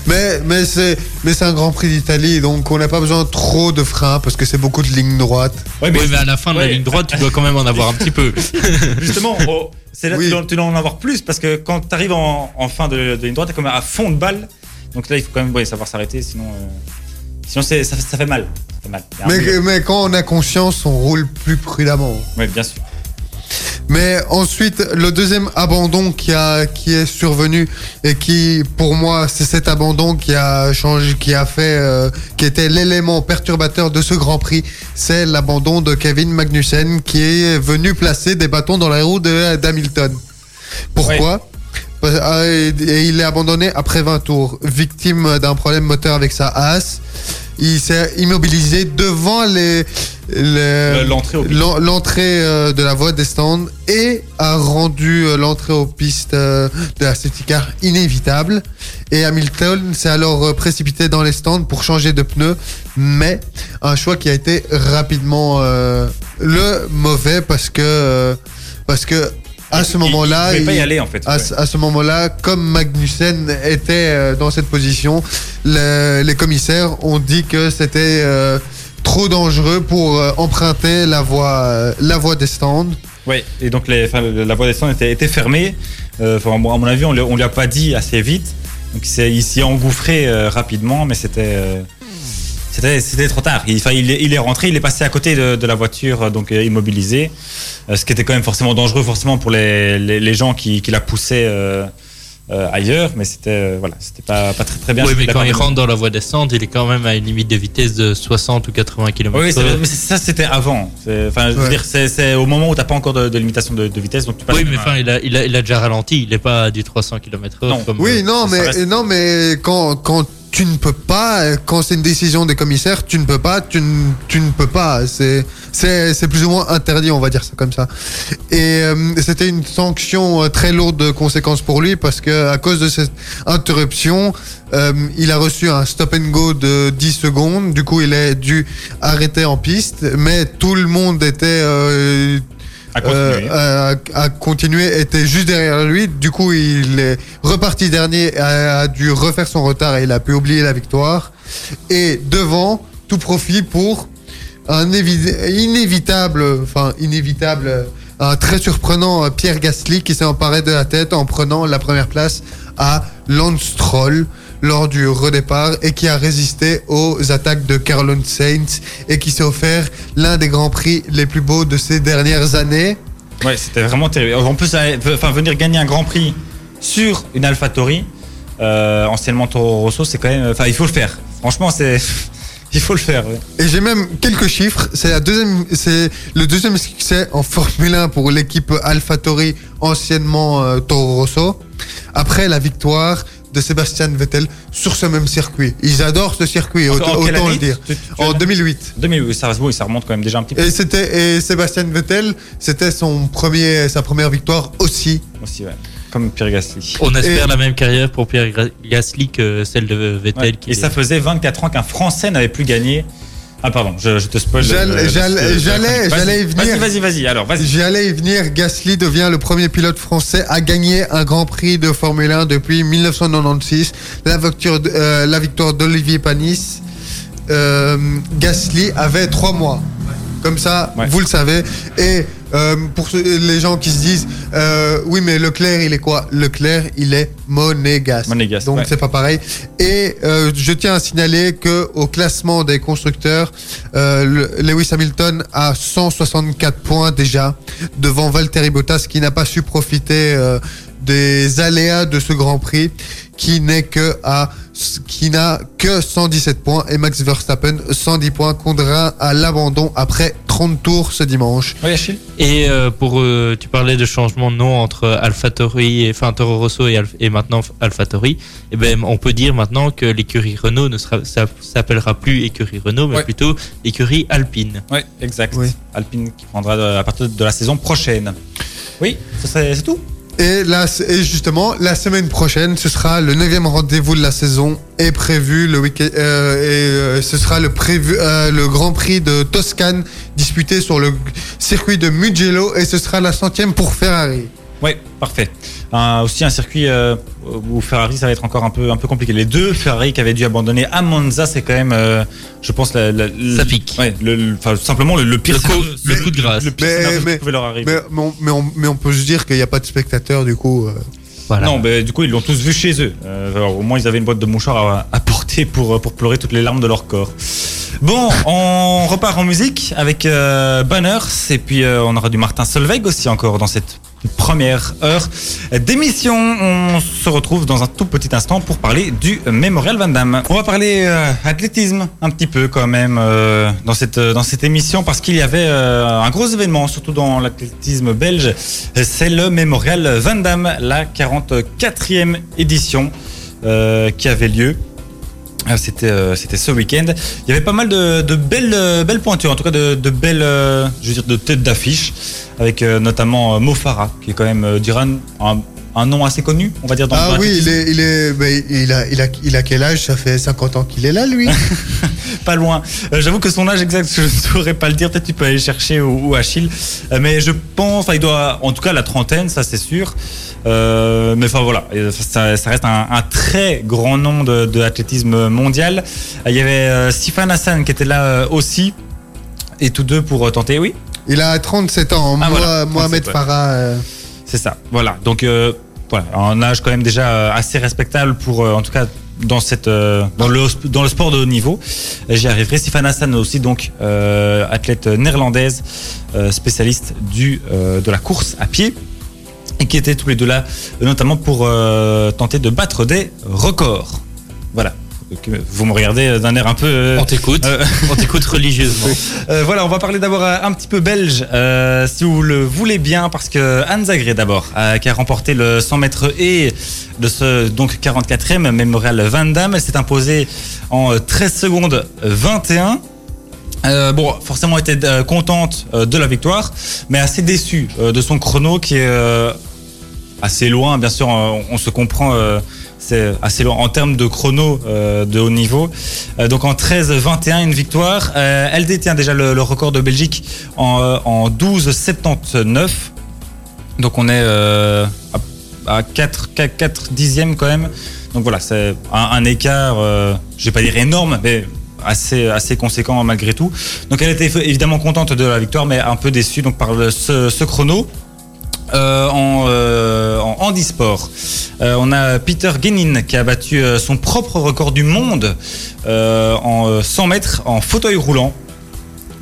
Mais, mais c'est mais c'est un Grand Prix d'Italie, donc on n'a pas besoin trop de frein parce que c'est beaucoup de lignes droites. Oui, mais à la fin de la ligne droite, tu dois quand même en avoir un petit peu. Justement, oh, c'est là que Oui. tu dois, tu dois en avoir plus parce que quand tu arrives en, en fin de, de ligne droite, t'es quand même à fond de balle. Donc là, il faut quand même ouais, savoir s'arrêter, sinon, euh, sinon ça, ça fait mal. Ça fait mal. Mais, mais quand on a conscience, on roule plus prudemment. Ouais, bien sûr. Mais ensuite, le deuxième abandon qui, a, qui est survenu et qui, pour moi, c'est cet abandon qui a changé, qui a fait, euh, qui était l'élément perturbateur de ce Grand Prix, c'est l'abandon de Kevin Magnussen qui est venu placer des bâtons dans la roue de- d'Hamilton. Pourquoi? Ah, et- il est abandonné après 20 tours, victime d'un problème moteur avec sa Haas. Il s'est immobilisé devant les, les- L'entrée euh, de la voie des stands et a rendu euh, l'entrée aux pistes euh, de la safety car inévitable. Et Hamilton s'est alors précipité dans les stands pour changer de pneu, mais un choix qui a été rapidement euh, le mauvais parce que parce que à ce moment-là, Il ne pouvait pas y il- aller en fait. à, ouais. ce- à ce moment-là, comme Magnussen était euh, dans cette position, le- les commissaires ont dit que c'était euh, trop dangereux pour euh, emprunter la voie, euh, la voie des stands. Ouais, et donc les, la voie des stands était, était fermée. Enfin, à mon avis, on ne lui a pas dit assez vite. Donc il s'y est engouffré rapidement, mais c'était. C'était, c'était trop tard. Il, enfin, il, est, il est rentré, il est passé à côté de, de la voiture, euh, donc euh, immobilisé. Euh, ce qui était quand même forcément dangereux, forcément pour les, les, les gens qui, qui la poussaient euh, euh, ailleurs, mais c'était euh, voilà, c'était pas, pas très très bien. oui, mais quand il rentre dans la voie descente, il est quand même à une limite de vitesse de 60 ou 80 km. Oui, mais ça c'était avant. C'est- Enfin, je veux Ouais. dire, c'est, au moment où t'as pas encore de, de limitation de, de vitesse, donc tu passes. Oui, mais enfin, il a, il, a, il a déjà ralenti, il n'est pas à du 300 km/h. Non. Comme, Oui, non, mais reste- non, mais quand quand tu ne peux pas, euh, quand c'est une décision des commissaires, tu ne peux pas, tu ne, peux pas. C'est plus ou moins interdit, on va dire ça comme ça. Et euh, c'était une sanction euh, très lourde de conséquences pour lui parce que à cause de cette interruption, il a reçu un stop and go de 10 secondes. Du coup, il est dû arrêter en piste, mais tout le monde était à continuer. euh, a continué, était juste derrière lui. Du coup, il est reparti dernier, a, dû refaire son retard et il a pu oublier la victoire. Et devant, tout profit pour un évi- inévitable, enfin inévitable, un très surprenant euh, Pierre Gasly qui s'est emparé de la tête en prenant la première place à Lance lors du redépart et qui a résisté aux attaques de Carlon Sainz et qui s'est offert l'un des grands prix les plus beaux de ces dernières années. Ouais, c'était vraiment terrible. En plus, enfin, venir gagner un Grand Prix sur une AlphaTauri, euh, anciennement Toro Rosso, c'est quand même. Enfin, il faut le faire. Franchement, c'est. Il faut le faire. Et j'ai même quelques chiffres. C'est la deuxième, c'est le deuxième succès en Formule 1 pour l'équipe AlphaTauri, anciennement euh, Toro Rosso. Après la victoire de Sébastien Vettel sur ce même circuit. Ils adorent ce circuit, En- autant, en le dire. Tu- tu- tu En as- 2008. 2000, ça, oui, ça remonte quand même déjà un petit peu Et c'était et Sébastien Vettel, c'était son premier, sa première victoire aussi. aussi, ouais. Comme Pierre Gasly. On espère Et- la même carrière pour Pierre Gasly que celle de Vettel. Ouais. qui Et ça faisait 24 ans qu'un Français n'avait plus gagné. Ah pardon, je, je te spoil. J'allais- euh, j'allais- la- la j'allais- j'allais y venir. Vas-y, vas-y, vas-y. Alors, vas-y. J'y allais y venir. Gasly devient le premier pilote français à gagner un Grand Prix de Formule 1 depuis 1996. La victoire, euh, la victoire d'Olivier Panis. Euh, Gasly avait trois mois. Comme ça, Ouais. vous le savez. Et euh, pour les gens qui se disent, euh, oui, mais Leclerc, il est quoi? Leclerc, il est monégasque. Monégasque, Donc ouais. c'est pas pareil. Et euh, je tiens à signaler que au classement des constructeurs, le- Lewis Hamilton a 164 points déjà devant Valtteri Bottas qui n'a pas su profiter des aléas de ce Grand Prix, qui n'est que à qui n'a que 117 points et Max Verstappen 110 points contraint à l'abandon après 30 tours ce dimanche. Oui, Achille Et euh, pour, euh, tu parlais de changement de nom entre AlphaTauri, et, enfin Toro Rosso et, et maintenant AlphaTauri. Et ben, on peut dire maintenant que l'écurie Renault ne sera, ça s'appellera plus écurie Renault, mais Ouais. plutôt écurie Alpine. Oui, exact. Oui. Alpine qui prendra à partir de la saison prochaine. Oui, c'est tout? Et, là, et justement, la semaine prochaine, ce sera le neuvième rendez-vous de la saison est prévu le week-end euh, et euh, ce sera le prévu euh, le Grand Prix de Toscane disputé sur le circuit de Mugello et ce sera la centième pour Ferrari. Oui, parfait. Un- aussi un circuit euh, où Ferrari ça va être encore un peu un peu compliqué. Les deux Ferrari qui avaient dû abandonner à Monza, c'est quand même, euh, je pense, la, la- la- Ça pique. Ouais, le, le- enfin, simplement le, le pire Le coup- le coup de grâce. Le pire Mais- mais- qui pouvait leur arriver. Mais, mais, on, mais, on, mais on peut se dire qu'il n'y a pas de spectateurs du coup. euh. Voilà. Non, mais du coup, ils l'ont tous vu chez eux. Euh, alors, au moins, ils avaient une boîte de mouchoirs à, à porter pour, pour pleurer toutes les larmes de leur corps. Bon, on repart en musique avec euh, Banners et puis euh, on aura du Martin Solveig aussi encore dans cette première heure d'émission. On se retrouve dans un tout petit instant pour parler du Memorial Van Damme. On va parler euh, athlétisme un petit peu quand même euh, dans cette dans cette émission parce qu'il y avait euh, un gros événement surtout dans l'athlétisme belge. C'est le Memorial Van Damme, la 44e édition qui avait lieu. C'était euh, c'était ce week-end. Il y avait pas mal de, belles euh, belles pointures, en tout cas de, belles euh, de têtes d'affiche, avec notamment Mo Farah, qui est quand même un, un nom assez connu, on va dire dans Ah oui, il est, il est, il a, il a, il a quel âge? Ça fait 50 ans qu'il est là, lui. pas loin. Euh, J'avoue que son âge exact, je ne saurais pas le dire. Peut-être tu peux aller chercher ou, Achille. Euh, mais je pense, il doit, en tout cas, la trentaine, ça c'est sûr. Euh, mais enfin voilà, ça, ça reste un, un très grand nom de, de l'athlétisme mondial. Il y avait Sifan Hassan qui était là aussi. Et tous deux pour tenter, oui, Il a 37 ans. Ah, voilà, Mohamed 37, ouais. Farah. C'est ça. Voilà, donc euh, voilà, un âge quand même déjà euh, assez respectable pour, euh, en tout cas, dans cette, dans le, dans le sport de haut niveau. J'y arriverai. Sifan Hassan aussi, donc athlète néerlandaise, spécialiste de la course à pied, et qui étaient tous les deux là, notamment pour tenter de battre des records. Voilà. Euh, vous me regardez d'un air un peu. euh, On t'écoute. euh, On t'écoute religieusement. euh, voilà, on va parler d'abord euh, un petit peu belge, euh, si vous le voulez bien, parce que Anne Zagré d'abord, euh, qui a remporté le 100 mètres et de ce donc 44e Memorial Van Damme, elle s'est imposée en euh, 13 secondes 21. Euh, bon, forcément elle était euh, contente euh, de la victoire, mais assez déçue euh, de son chrono qui est euh, assez loin, bien sûr, on, on se comprend. Euh, c'est assez loin en termes de chrono euh, de haut niveau. Euh, donc en 13-21, une victoire. Euh, elle détient déjà le, record de Belgique en, euh, en 12-79. Donc on est euh, à, à 4, 4, 4 dixièmes quand même. Donc voilà, c'est un, écart, euh, je vais pas dire énorme, mais assez, conséquent malgré tout. Donc elle était évidemment contente de la victoire, mais un peu déçue donc, par ce chrono. Euh, en, euh, en handisport. Euh, on a Peter Genin qui a battu euh, son propre record du monde en euh, 100 mètres en fauteuil roulant.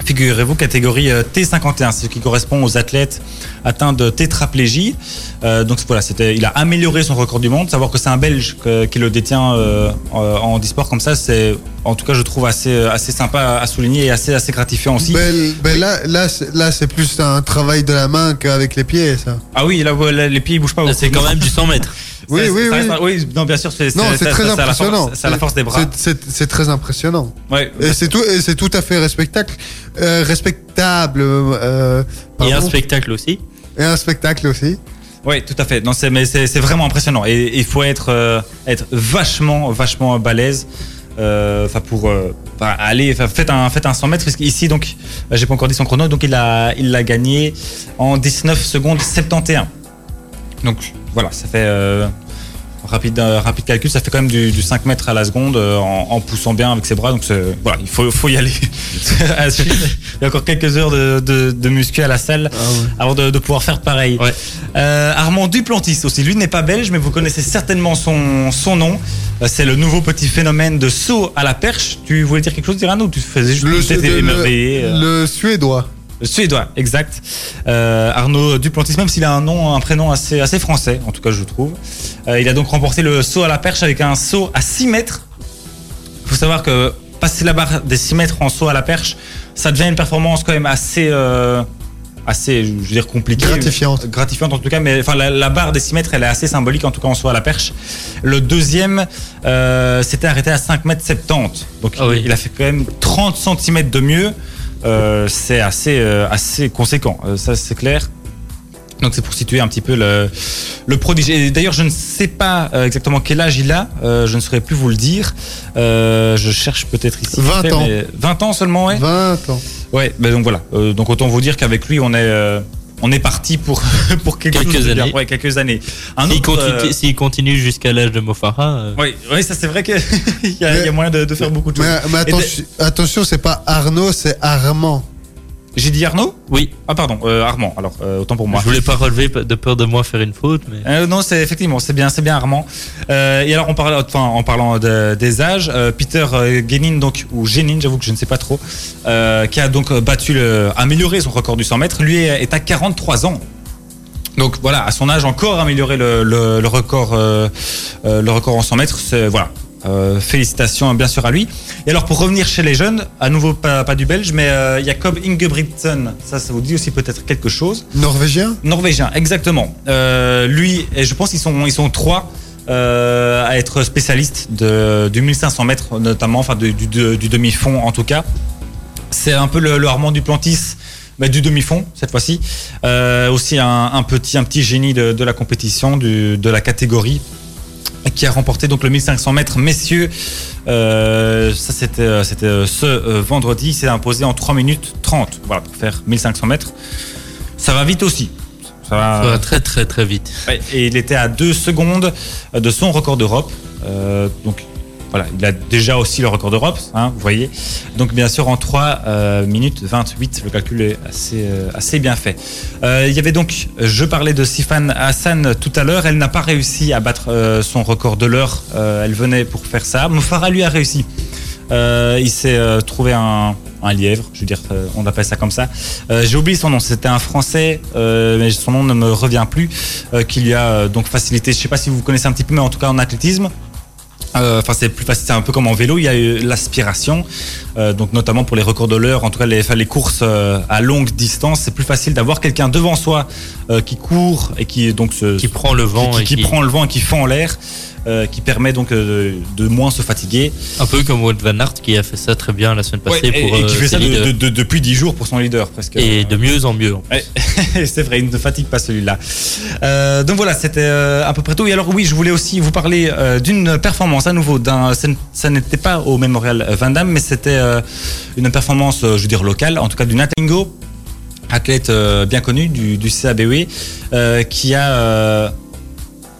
Figurez-vous, catégorie euh, T51, ce qui correspond aux athlètes atteints de tétraplégie. Euh, donc voilà, il a amélioré son record du monde. Savoir que c'est un Belge que- qui le détient euh, en e-sport comme ça, c'est en tout cas je trouve assez assez sympa à souligner et assez assez gratifiant aussi. Ben, ben là, là, c'est- là, c'est plus un travail de la main qu'avec les pieds, ça. Ah oui, là, là, les pieds ils bougent pas. C'est quand même du 100 mètres. Oui, oui, oui. reste oui. Non, bien sûr, c'est Non, c'est très impressionnant. C'est à la force des bras. C'est- très impressionnant. Ouais. Et c'est tout, c'est tout à fait respectable, euh, respectable. euh, Et un spectacle aussi. Et un spectacle aussi. Oui, tout à fait. Non, c'est, mais c'est, vraiment impressionnant. Et il faut être, euh, être vachement, vachement balèze. euh, Enfin, pour euh, aller, enfin, faites un, faites un 100 mètres. Parce qu'ici, donc, j'ai pas encore dit son chrono. Donc, il a, il l'a gagné en 19 secondes 71. Donc, voilà, ça fait euh, rapide, euh, rapide calcul. Ça fait quand même du, du 5 mètres à la seconde euh, en, en poussant bien avec ses bras. Donc, voilà, il faut, faut y aller. Il y a encore quelques heures de, de, de muscu à la salle avant de, de pouvoir faire pareil. Ouais. Euh, Armand Duplantis aussi, lui n'est pas belge, mais vous connaissez certainement son, son nom. C'est le nouveau petit phénomène de saut à la perche. Tu voulais dire quelque chose, Diran, ou tu faisais juste Le, le suédois. Suédois, exact. Euh, Arnaud Duplantis, même s'il a un nom, un prénom assez, assez français, en tout cas je trouve. Euh, il a donc remporté le saut à la perche avec un saut à 6 mètres. Il faut savoir que passer la barre des 6 mètres en saut à la perche, ça devient une performance quand même assez, euh, assez, je veux dire, compliquée. Gratifiante. Gratifiante en tout cas, mais enfin la, la barre des 6 mètres, elle est assez symbolique en tout cas en saut à la perche. Le deuxième, euh, s'était arrêté à 5 mètres 70. Donc Ah oui. il a fait quand même 30 cm de mieux. Euh, c'est assez, euh, assez conséquent, euh, ça c'est clair. Donc c'est pour situer un petit peu le, le prodige. Et d'ailleurs, je ne sais pas exactement quel âge il a, euh, je ne saurais plus vous le dire. Euh, je cherche peut-être ici. 20 ans. mais 20 ans seulement, ouais. 20 ans. Ouais, ben donc voilà. Euh, donc autant vous dire qu'avec lui, on est, on est parti pour, pour quelque Quelques chose de années. Ouais, quelques années. Un S'il autre, continue, euh, s'il continue jusqu'à l'âge de Mofara, euh, Oui, oui, ça c'est vrai qu'il y, y a moyen de, de faire beaucoup de choses. Mais, mais Et attention, attention, c'est pas Arnaud, c'est Armand. J'ai dit Arnaud oui, Ah pardon, euh, Armand. Alors euh, autant pour moi. je voulais pas relever de peur de moi faire une faute, mais Euh, non, c'est effectivement, c'est bien, c'est bien Armand. Et alors, on parle, enfin, en parlant de- des âges, Peter Genin, donc ou Genin, j'avoue que je ne sais pas trop, qui a donc battu, le, amélioré son record du 100 mètres. Lui est à 43 ans. Donc voilà, à son âge encore améliorer le, le- le record, le record en 100 mètres. Voilà. Euh, félicitations bien sûr à lui. Et alors pour revenir chez les jeunes, à nouveau pas, pas du belge, mais euh, Jacob Ingebrigtsen, ça, ça vous dit aussi peut-être quelque chose. Norvégien? Norvégien, exactement. Euh, lui, et je pense qu'ils sont, ils sont trois à être spécialistes de, du 1500 mètres, notamment, enfin du, du- du- du demi-fond en tout cas. C'est un peu le, le Armand Duplantis mais du demi-fond cette fois-ci. Aussi un, un petit, un petit génie de, de la compétition, du- de la catégorie qui a remporté donc le 1500 mètres messieurs. Euh, ça c'était euh, c'était euh, ce euh, vendredi. Il s'est imposé en 3 minutes 30. Voilà pour faire 1500 mètres. Ça va vite aussi. Ça va, ça va très très très vite. Ouais, et il était à 2 secondes de son record d'Europe. Euh, donc voilà, il a déjà aussi le record d'Europe, hein, vous voyez. Donc bien sûr en 3 euh, minutes 28, le calcul est assez, euh, assez bien fait. Euh, il y avait donc, je parlais de Sifan Hassan tout à l'heure, elle n'a pas réussi à battre son record de l'heure, elle venait pour faire ça. Mofara lui a réussi. Il s'est trouvé un, un lièvre, je veux dire, on appelle ça comme ça. J'ai oublié son nom, c'était un Français, mais son nom ne me revient plus, qui lui a donc facilité, je sais pas si vous connaissez un petit peu, mais en tout cas en athlétisme. Euh, Enfin, c'est plus facile, c'est un peu comme en vélo, il y a eu l'aspiration, euh, donc notamment pour les records de l'heure, en tout cas les, courses euh, à longue distance, c'est plus facile d'avoir quelqu'un devant soi euh, qui court et qui donc se, Qui prend le vent qui, et qui qui- prend le vent et qui fend en l'air, euh, qui permet donc euh, de, moins se fatiguer. Un peu comme Wout van Aert qui a fait ça très bien la semaine passée Ouais, et, pour et euh, qui fait ses ça de- leaders. de- de- depuis 10 jours pour son leader presque. et de mieux en mieux. C'est vrai, il ne fatigue pas celui-là. Euh, donc voilà, c'était euh, à peu près tout. Et alors oui, je voulais aussi vous parler euh, d'une performance à nouveau. Ça, n'était pas au Memorial Van Damme, mais c'était euh, une performance, euh, je veux dire locale, en tout cas du Natingo, athlète euh, bien connu du, du euh, qui a euh,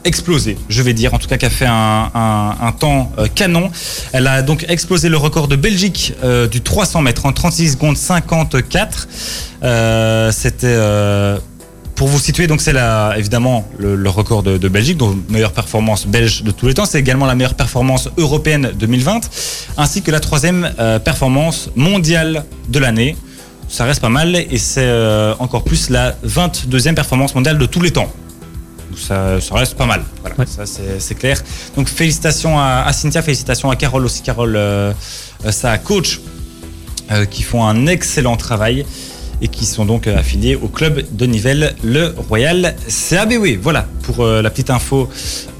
explosé, je vais dire, en tout cas qui a fait un, temps euh, canon. Elle a donc explosé le record de Belgique euh, du 300 mètres en 36 secondes 54. Euh, C'était pour vous situer, donc c'est évidemment le, record de, Belgique, donc meilleure performance belge de tous les temps. C'est également la meilleure performance européenne 2020, ainsi que la troisième performance mondiale de l'année. ça reste pas mal et c'est encore plus la 22e performance mondiale de tous les temps. Donc ça, ça reste pas mal. Voilà, Ouais. ça c'est clair. Donc félicitations à, à Cynthia, félicitations à Carole aussi. Carole, euh, euh, sa coach, euh, qui font un excellent travail et qui sont donc euh, affiliés au club de Nivelles, le Royal CABW. Voilà pour euh, la petite info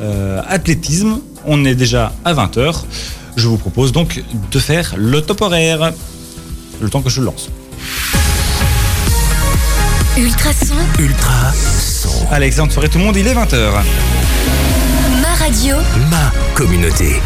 euh, athlétisme. On est déjà à 20h. Je vous propose donc de faire le top horaire. Le temps que je le lance. Ultrason, Ultra excellente soirée tout le monde, il est 20h. ma radio, Ma communauté.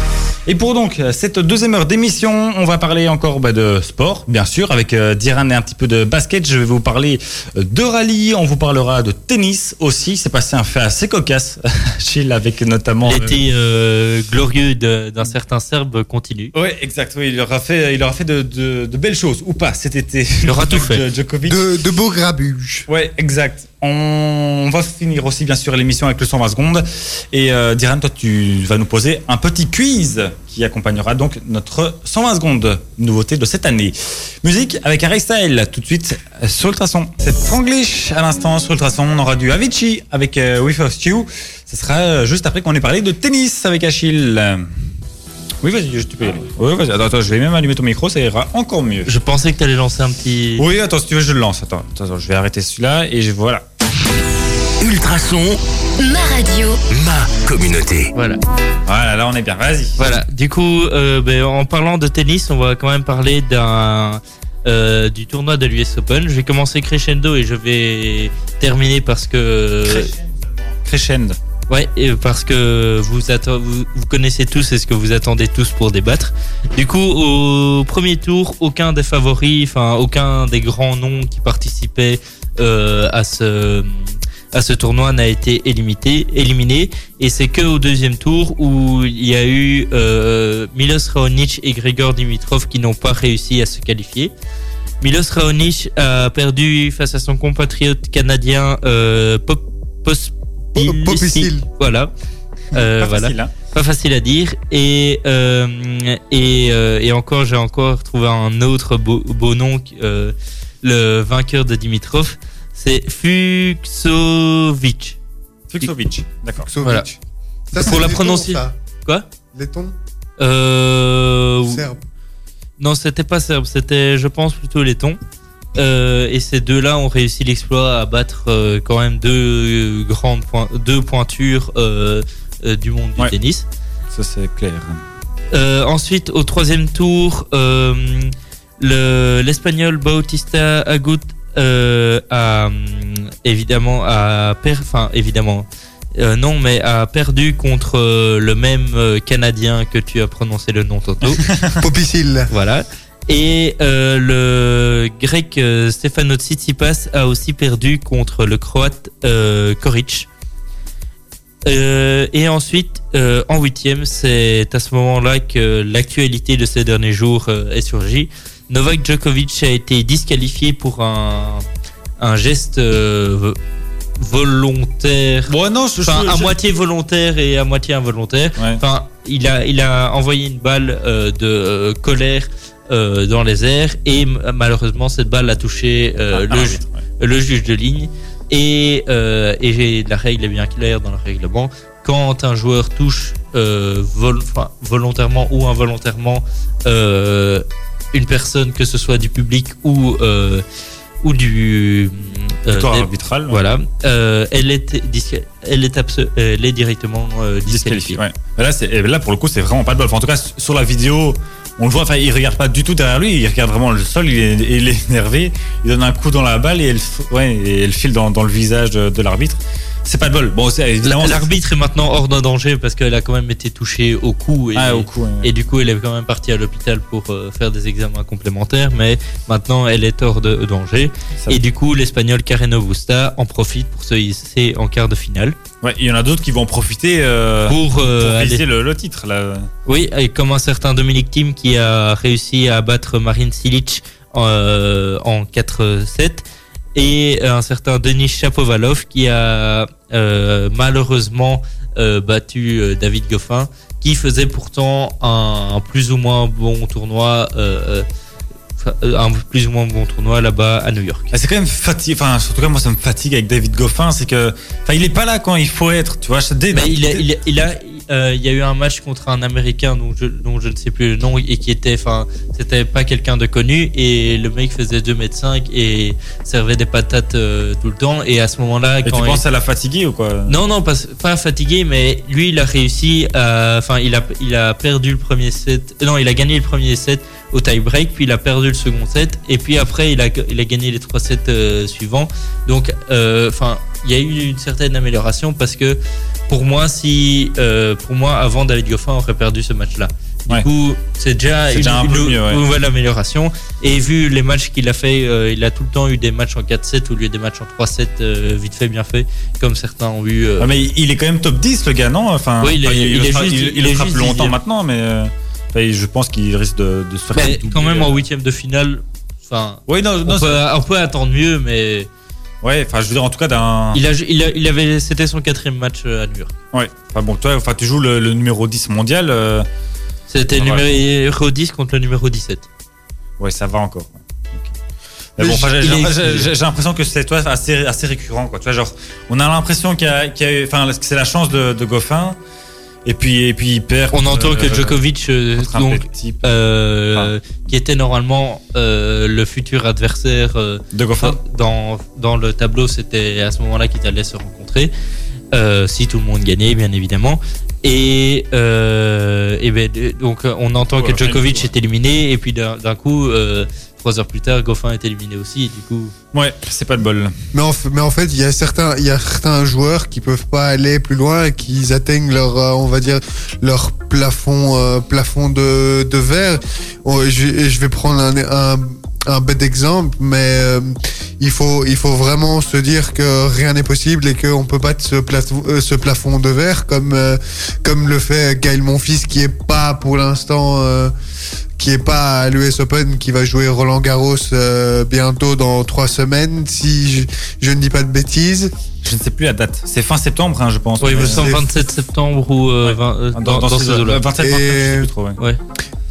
Et pour donc euh, cette deuxième heure d'émission, on va parler encore bah, de sport, bien sûr, avec euh, Diran et un petit peu de basket. Je vais vous parler euh, de rallye, on vous parlera de tennis aussi. C'est passé un fait assez cocasse, Chill, avec notamment... L'été euh, glorieux d'un certain Serbe continue. Ouais, exact. Oui, il aura fait, il aura fait de, de- de belles choses ou pas cet été. Il aura tout fait. Djokovic. De, de beaux grabuges. Ouais, exact. On va finir aussi bien sûr l'émission avec le 120 secondes. Et euh, Diran, toi, tu vas nous poser un petit quiz qui accompagnera donc notre 120 secondes nouveauté de cette année. Musique avec Harry Style tout de suite sur Ultrason. C'est Franglish à l'instant sur Ultrason. On aura du Avicii avec euh, We First You. Ce sera euh, juste après qu'on ait parlé de tennis avec Achille. Oui, vas-y, je- tu peux y aller. Oui, vas-y. Attends, attends, je vais même allumer ton micro, ça ira encore mieux. Je pensais que tu allais lancer un petit. Oui, attends, si tu veux, je le lance. Attends, attends, je vais arrêter celui-là et je, voilà. Ultrason, ma radio, ma communauté. Voilà. Voilà, là on est bien. Vas-y. Voilà. Du coup, euh, ben, en parlant de tennis, on va quand même parler d'un euh, du tournoi de l'US Open. Je vais commencer crescendo et je vais terminer parce que Crescendo. Ouais, parce que vous, vous connaissez tous et ce que vous attendez tous pour débattre. Du coup, au premier tour, aucun des favoris, enfin aucun des grands noms qui participaient euh, à ce à ce tournoi n'a été éliminé, éliminé et c'est que au deuxième tour où il y a eu euh, Milos Raonic et Grigor Dimitrov qui n'ont pas réussi à se qualifier. Milos Raonic a perdu face à son compatriote canadien euh, Pospisil. Voilà. Euh, Pas voilà facile, hein. pas facile à dire et euh, et, euh, et encore j'ai encore trouvé un autre beau, beau nom euh, le vainqueur de Dimitrov c'est Fuxovic Fuxovic. D'accord. Voilà. Ça, Pour la prononcer- quoi? Letton euh, Serbe. non c'était pas serbe c'était je pense plutôt letton euh, et ces deux-là ont réussi l'exploit à battre euh, quand même deux grandes point- deux pointures euh, euh, du monde du Ouais. tennis Ça c'est clair. Euh, ensuite, au troisième tour, euh, le l'espagnol Bautista Agut euh, a hum, évidemment a per, enfin évidemment euh, non, mais a perdu contre euh, le même euh, Canadien que tu as prononcé le nom tantôt. Popicile. voilà. Et euh, le grec euh, Stefano Tsitsipas a aussi perdu contre le croate euh, Koric. Euh, et ensuite, en huitième, c'est à ce moment-là que l'actualité de ces derniers jours est surgie. Novak Djokovic a été disqualifié pour un, un geste volontaire, Bon, non, je, enfin je- à je- moitié volontaire et à moitié involontaire. Ouais. Enfin, il a, il a envoyé une balle euh, de euh, colère euh, dans les airs et malheureusement cette balle a touché euh, Ah, le, ah, ju- ouais. le juge de ligne et, euh, et j'ai- la règle est bien claire dans le règlement. Quand un joueur touche euh, vol- volontairement ou involontairement une personne, que ce soit du public ou ou du Victoire arbitrale. voilà, elle est elle est abso- elle est directement disqualifiée. disqualifié. Ouais. Là, là, pour le coup, c'est vraiment pas de bol. Enfin, en tout cas, sur la vidéo, on le voit. Enfin, il regarde pas du tout derrière lui. Il regarde vraiment le sol. Il est, énervé. Il donne un coup dans la balle et elle, ouais, file dans, le visage de l'arbitre. C'est pas de bol. Bon, évidemment. L'arbitre est maintenant hors de danger parce qu'elle a quand même été touchée au cou et, Ah, au et du coup elle est quand même partie à l'hôpital pour euh, faire des examens complémentaires mais maintenant elle est hors de danger Ça- et du coup l'espagnol Carreno Busta en profite pour se hisser en quart de finale Ouais, il y en a d'autres qui vont en profiter euh, pour, pour, euh, aller- viser le, le titre. Là. oui et comme un certain Dominique Thiem qui a réussi à battre Marine Silic euh, en 4-7 et un certain Denis Chapovalov qui a euh, malheureusement euh, battu euh, David Goffin qui faisait pourtant un, un plus ou moins bon tournoi euh, euh, euh, un plus ou moins bon tournoi là-bas à New York. Ah, C'est quand même fatigué. Enfin, surtout moi, ça me fatigue avec David Goffin. C'est que, enfin, il est pas là quand il faut être. Tu vois, dès- Mais il, a, il, a, il, a, euh, il y a eu un match contre un Américain dont je, dont je ne sais plus le nom et qui était, enfin, c'était pas quelqu'un de connu et le mec faisait 2m5 et servait des patates euh, tout le temps et à ce moment-là, Et tu quand il- penses à la fatiguer ou quoi? Non, non, pas, pas fatigué, mais lui, il a réussi à. Enfin, il a, il a perdu le premier set. Non, il a gagné le premier set au tie-break, puis il a perdu le second set, et puis après, il a, il a gagné les trois sets euh, suivants. Donc, euh, enfin, il y a eu une certaine amélioration parce que pour moi, si. euh, pour moi, avant, David Goffin aurait perdu ce match-là. Du Ouais. coup, c'est déjà, une, déjà un peu une mieux, ouais. nouvelle amélioration. Et vu les matchs qu'il a fait, euh, il a tout le temps eu des matchs en 4-7 au lieu des matchs en 3-7 euh, vite fait, bien fait, comme certains ont eu. euh, Ah, mais il est quand même top 10, le gars, non? Enfin, Oui, il est- enfin, il le est sera- juste- il, il il le est fera plus longtemps dixième. maintenant, mais euh, enfin, je pense qu'il risque de, de se faire. Mais quand même en huitième de finale, enfin, Oui, non, non, on, peut, on peut attendre mieux, mais ouais, enfin, je veux dire, en tout cas, d'un. il a, il a, il avait, c'était son quatrième match euh, à New York. Ouais, enfin, bon, toi, enfin, tu joues le, le numéro 10 mondial. euh, C'était le numéro 10 contre le numéro 17. Ouais, ça va encore. ouais. Bon, enfin, j'ai- l'impression que c'est toi assez, assez récurrent, quoi. Tu vois, genre, on a l'impression qu'il y a, qu'il y a eu- enfin, que c'est la chance de, de Goffin, et puis, et puis il perd. On entend que euh, Djokovic, euh, donc, euh, qui était normalement le futur adversaire de Goffin. dans, dans le tableau, c'était à ce moment-là qu'ils allaient se rencontrer. Si tout le monde gagnait, bien évidemment. Et, euh, et ben, donc on entend Ouais, que Djokovic ouais. est éliminé et puis d'un d'un coup, euh, trois heures plus tard, Goffin est éliminé aussi. Et du coup, Ouais, c'est pas de bol. Mais en, f- mais en fait, il y a certains, il y a certains joueurs qui peuvent pas aller plus loin et qui atteignent leur, euh, on va dire, leur plafond, euh, plafond de, de verre. Oh, je, vais prendre un, un, un bête exemple, mais euh, il faut, il faut vraiment se dire que rien n'est possible et qu'on peut battre ce plafond, euh, ce plafond de verre comme, euh, comme le fait Gaël Monfils qui est pas pour l'instant. Qui est pas à l'US Open, qui va jouer Roland Garros euh, bientôt dans trois semaines, si je, je ne dis pas de bêtises. Je ne sais plus la date. C'est fin septembre, hein, je pense. oui, il me semble c'est- 27 septembre ou euh, Ouais. 20, euh, Dans, dans, ces eaux-là. eaux-là. 27, 29, je sais Et- plus trop, ouais.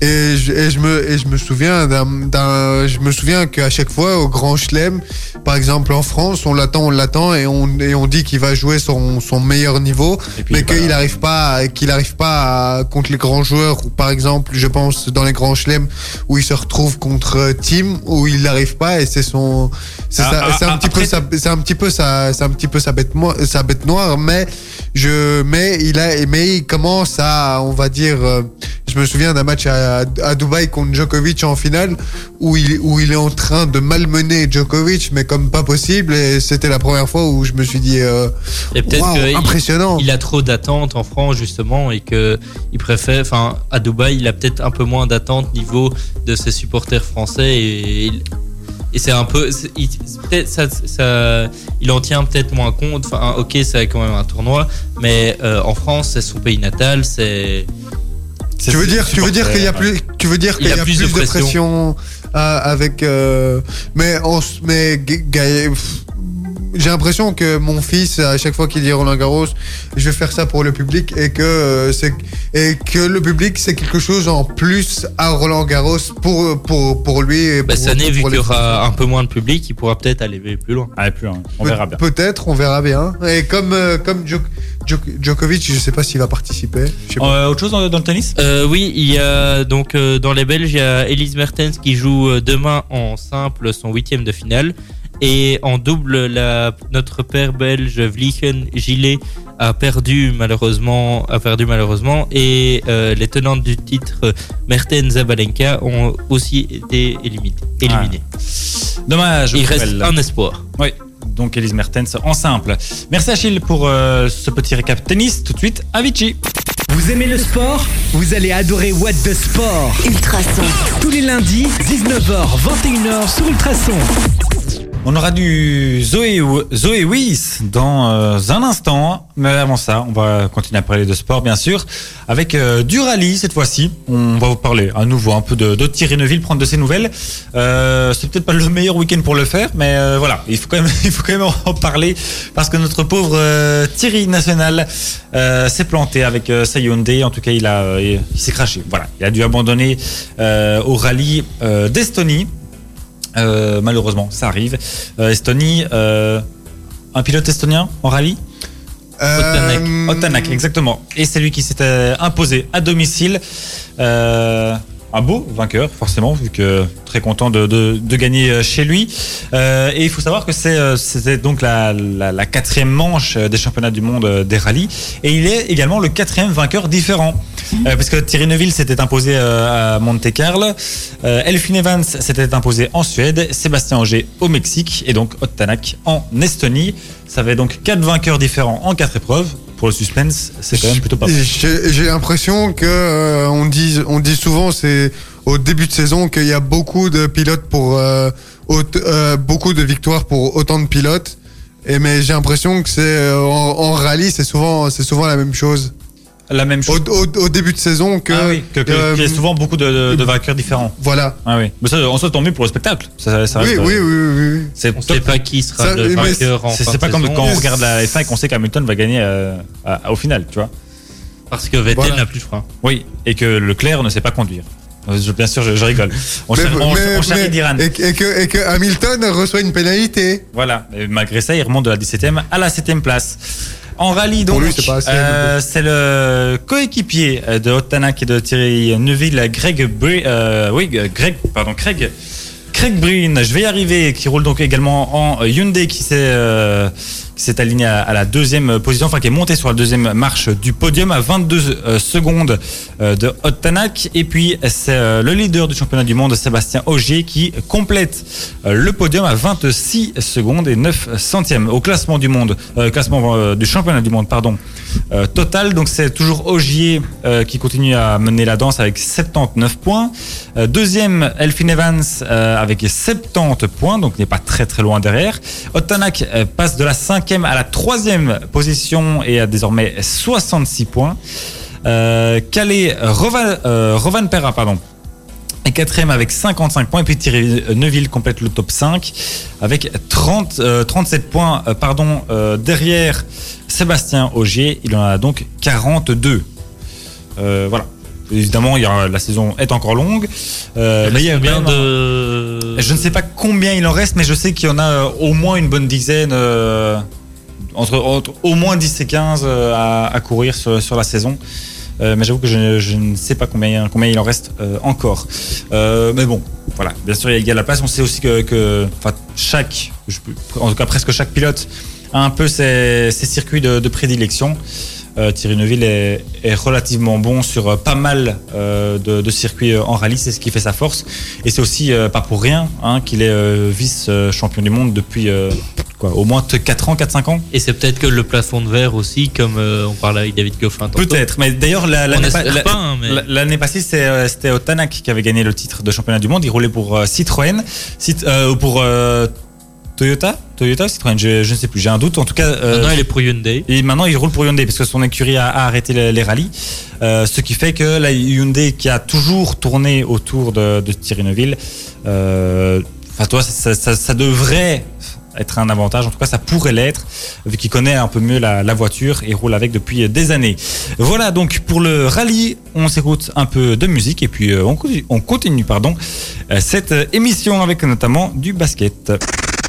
Et je, et je me et je me souviens d'un je me souviens qu'à chaque fois au Grand Chelem, par exemple en France, on l'attend, on l'attend et on et on dit qu'il va jouer son, son meilleur niveau, mais qu'il n'arrive pas à- qu'il arrive pas à- contre les grands joueurs ou par exemple, je pense dans les Grands Chelems où il se retrouve contre Team où il n'arrive pas et c'est son c'est Ah, ah, un petit peu sa c'est un petit peu sa c'est un petit peu sa bête mo- sa bête noire mais je mais il a mais il commence à on va dire euh, je me souviens d'un match à, à Dubaï contre Djokovic en finale où il, où il est en train de malmener Djokovic, mais comme pas possible. Et c'était la première fois où je me suis dit, euh, Et il- impressionnant. il a trop d'attentes en France justement et que il préfère enfin à Dubaï il a peut-être un peu moins d'attentes niveau de ses supporters français et, et c'est un peu il, ça, ça- il en tient peut-être moins compte enfin ok c'est quand même un tournoi mais euh, en France c'est son pays natal c'est tu veux dire, tu veux dire qu'il y a plus, tu veux dire Il qu'il y a plus de pression. euh, avec, euh, mais mais j'ai l'impression que mon fils, à chaque fois qu'il dit Roland Garros, je vais faire ça pour le public et que euh, c'est et que le public c'est quelque chose en plus à Roland Garros pour pour pour lui. Et bah, pour, cette année vu qu'il y aura un peu moins de public il pourra peut-être aller plus loin Allez, plus loin. On Pe- verra bien. Peut-être, on verra bien. Et comme euh, comme Djok- Djok- Djokovic, je sais pas s'il va participer. Euh, autre chose dans, dans le tennis? Euh, oui, il y a donc euh, dans les Belges, il y a Elise Mertens qui joue demain en simple son huitième de finale. Et en double, la, notre père belge Vlichen Gillet a perdu malheureusement, a perdu malheureusement. Et euh, les tenantes du titre Mertens Zabalenka ont aussi été éliminées. éliminées. Dommage. il reste elle. un espoir. Oui, donc Elise Mertens en simple. Merci Achille pour euh, ce petit récap tennis. Tout de suite, Avicii. Vous aimez le sport? Vous allez adorer What the Sport. Ultrason. Tous les lundis, 19h, 21h sur Ultrason. On aura du Zoé, Zoé Weiss dans euh, un instant. Mais avant ça, on va continuer à parler de sport, bien sûr, avec euh, du rallye cette fois-ci. On va vous parler à nouveau un peu de, de Thierry Neuville, prendre de ses nouvelles. Euh, c'est peut-être pas le meilleur week-end pour le faire, mais euh, voilà, il faut quand même, il faut quand même en parler parce que notre pauvre Thierry National s'est planté avec sa Hyundai. En tout cas, il euh, il s'est craché. Voilà, il a dû abandonner au rallye d'Estonie Euh, malheureusement, ça arrive. Euh, Estonie, euh, un pilote estonien en rallye Euh, Otanak, exactement. Et c'est lui qui s'était imposé à domicile. Euh, un beau vainqueur, forcément, vu que très content de, gagner chez lui. Euh, et il faut savoir que euh, c'était donc la, quatrième manche des championnats du monde euh, des rallyes. Et il est également le quatrième vainqueur différent. Euh, parce que Thierry Neuville s'était imposé euh, à Monte Carlo. Euh, Elfyn Evans s'était imposé en Suède. Sébastien Auger au Mexique. Et donc Otanak en Estonie. Ça fait donc quatre vainqueurs différents en quatre épreuves. Pour le suspense, c'est quand même plutôt pas mal. J'ai l'impression que euh, on dit on dit souvent c'est au début de saison qu'il y a beaucoup de pilotes pour euh, euh, beaucoup de victoires pour autant de pilotes. Et mais j'ai l'impression que c'est euh, en, en rallye c'est souvent c'est souvent la même chose. La même Au, chose. au- au début de saison que, Ah oui, que- que- euh, qu'il y a souvent beaucoup de, de- de vainqueurs différents. voilà. Ah oui. Mais ça, en soi, tant mieux pour le spectacle. Ça, ça Oui, reste, oui, euh, oui, oui, oui. C'est On top. sait pas qui sera Ça, le vainqueur en C'est pas comme quand on regarde la F1 et qu'on sait qu'Hamilton va gagner euh, à- au final, tu vois. Parce que Vettel Voilà. n'a plus de frein. Oui, et que Leclerc ne sait pas conduire. Euh, je- bien sûr, je, je rigole. On, Mais- char- on- mais- on charrie mais- d'Iran. et, que- et que, et que Hamilton reçoit une pénalité. Voilà. Et malgré ça, il remonte de la 17e à la 7e place. En rallye, donc, euh, c'est le coéquipier euh, de Otanak et de Thierry Neuville, Greg Bri- euh, oui, Greg, pardon, Craig. Craig Breen, je vais y arriver, qui roule donc également en Hyundai, qui s'est euh, qui s'est aligné à, la deuxième position, enfin qui est monté sur la deuxième marche du podium à 22 euh, secondes euh, de Otanak. Et puis c'est euh, le leader du championnat du monde, Sébastien Augier, qui complète le podium à 26 secondes et 9 centièmes au classement du monde, classement du championnat du monde, pardon. total, donc c'est toujours Augier euh, qui continue à mener la danse avec 79 points. Deuxième, Elfyn Evans avec 70 points, donc n'est pas très très loin derrière. Otanak euh, passe de la à la troisième position et a désormais 66 points. Euh, Calais, Rovan, euh, Rovanpera, pardon, est quatrième avec 55 points. Et puis Thierry Neuville complète le top 5 avec 30, euh, 37 points euh, pardon, euh, derrière Sébastien Augier. Il en a donc 42. Euh, voilà. Évidemment, il y a, la saison est encore longue. Mais il y a combien de. je ne sais pas combien il en reste, mais je sais qu'il y en a au moins une bonne dizaine, entre, au moins 10 et 15 euh, à, courir sur, la saison. Euh, mais j'avoue que je, ne sais pas combien, combien il en reste euh, encore. Mais bon, voilà, bien sûr, il y a la place. On sait aussi que, chaque, en tout cas presque chaque pilote, a un peu ses, circuits de prédilection. Euh, Thierry Neuville est, est relativement bon sur euh, pas mal euh, de, de circuits euh, en rallye, c'est ce qui fait sa force. Et c'est aussi euh, pas pour rien hein, qu'il est vice-champion du monde depuis quoi, au moins 4 ans, 4-5 ans. Et c'est peut-être que le plafond de verre aussi, comme on parlait avec David Goffin. Peut-être, mais d'ailleurs l'année la- hein, mais- l'année passée c'était Otanak qui avait gagné le titre de championnat du monde. Il roulait pour Citroën, Cit- ou pour Toyota, Toyota, Citroën, je, je ne sais plus, j'ai un doute. En tout cas, euh, Maintenant, il est pour Hyundai. Et maintenant, il roule pour Hyundai parce que son écurie a, a arrêté les, les rallyes. Euh, ce qui fait que la Hyundai, qui a toujours tourné autour de, de Thierry Neuville, euh, enfin, toi, ça, ça- ça devrait être un avantage. En tout cas, ça pourrait l'être, vu qu'il connaît un peu mieux la, la voiture et roule avec depuis des années. Voilà, donc pour le rallye, on s'écoute un peu de musique et puis on continue, on continue pardon, cette émission avec notamment du basket.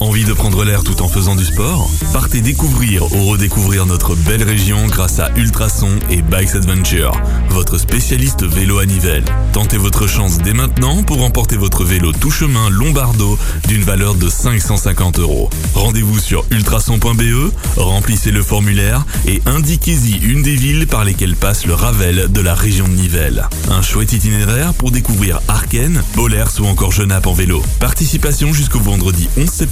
Envie de prendre l'air tout en faisant du sport? Partez découvrir ou redécouvrir notre belle région grâce à Ultrason et Bikes Adventure, votre spécialiste vélo à nivelles. Tentez votre chance dès maintenant pour remporter votre vélo tout chemin Lombardo d'une valeur de 550 euros. Rendez-vous sur ultrason.be, remplissez le formulaire et indiquez-y une des villes par lesquelles passe le Ravel de la région de Nivelles. Un chouette itinéraire pour découvrir Arken, Bollers ou encore Genappe en vélo. Participation jusqu'au vendredi 11 septembre.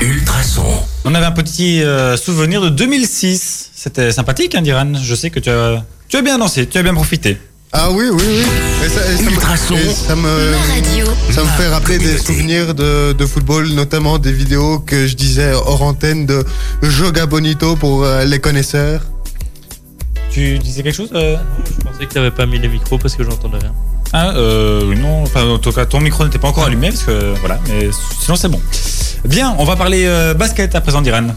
Ultrason. On avait un petit euh, souvenir de 2006. C'était sympathique, hein, Diran Je sais que tu as, tu as bien dansé, tu as bien profité. Ah oui, oui, oui. Et ça, et ça me- Ultrason. et ça me, Ma radio. ça me fait rappeler des souvenirs de, de football, notamment des vidéos que je disais hors antenne de Joga Bonito pour euh, les connaisseurs. Tu disais quelque chose euh Je pensais que tu n'avais pas mis les micros parce que j'entendais rien. Ah, euh, non, enfin, en tout cas, ton micro n'était pas encore allumé, parce que, voilà, mais sinon c'est bon. Bien, on va parler euh, basket à présent, Diran.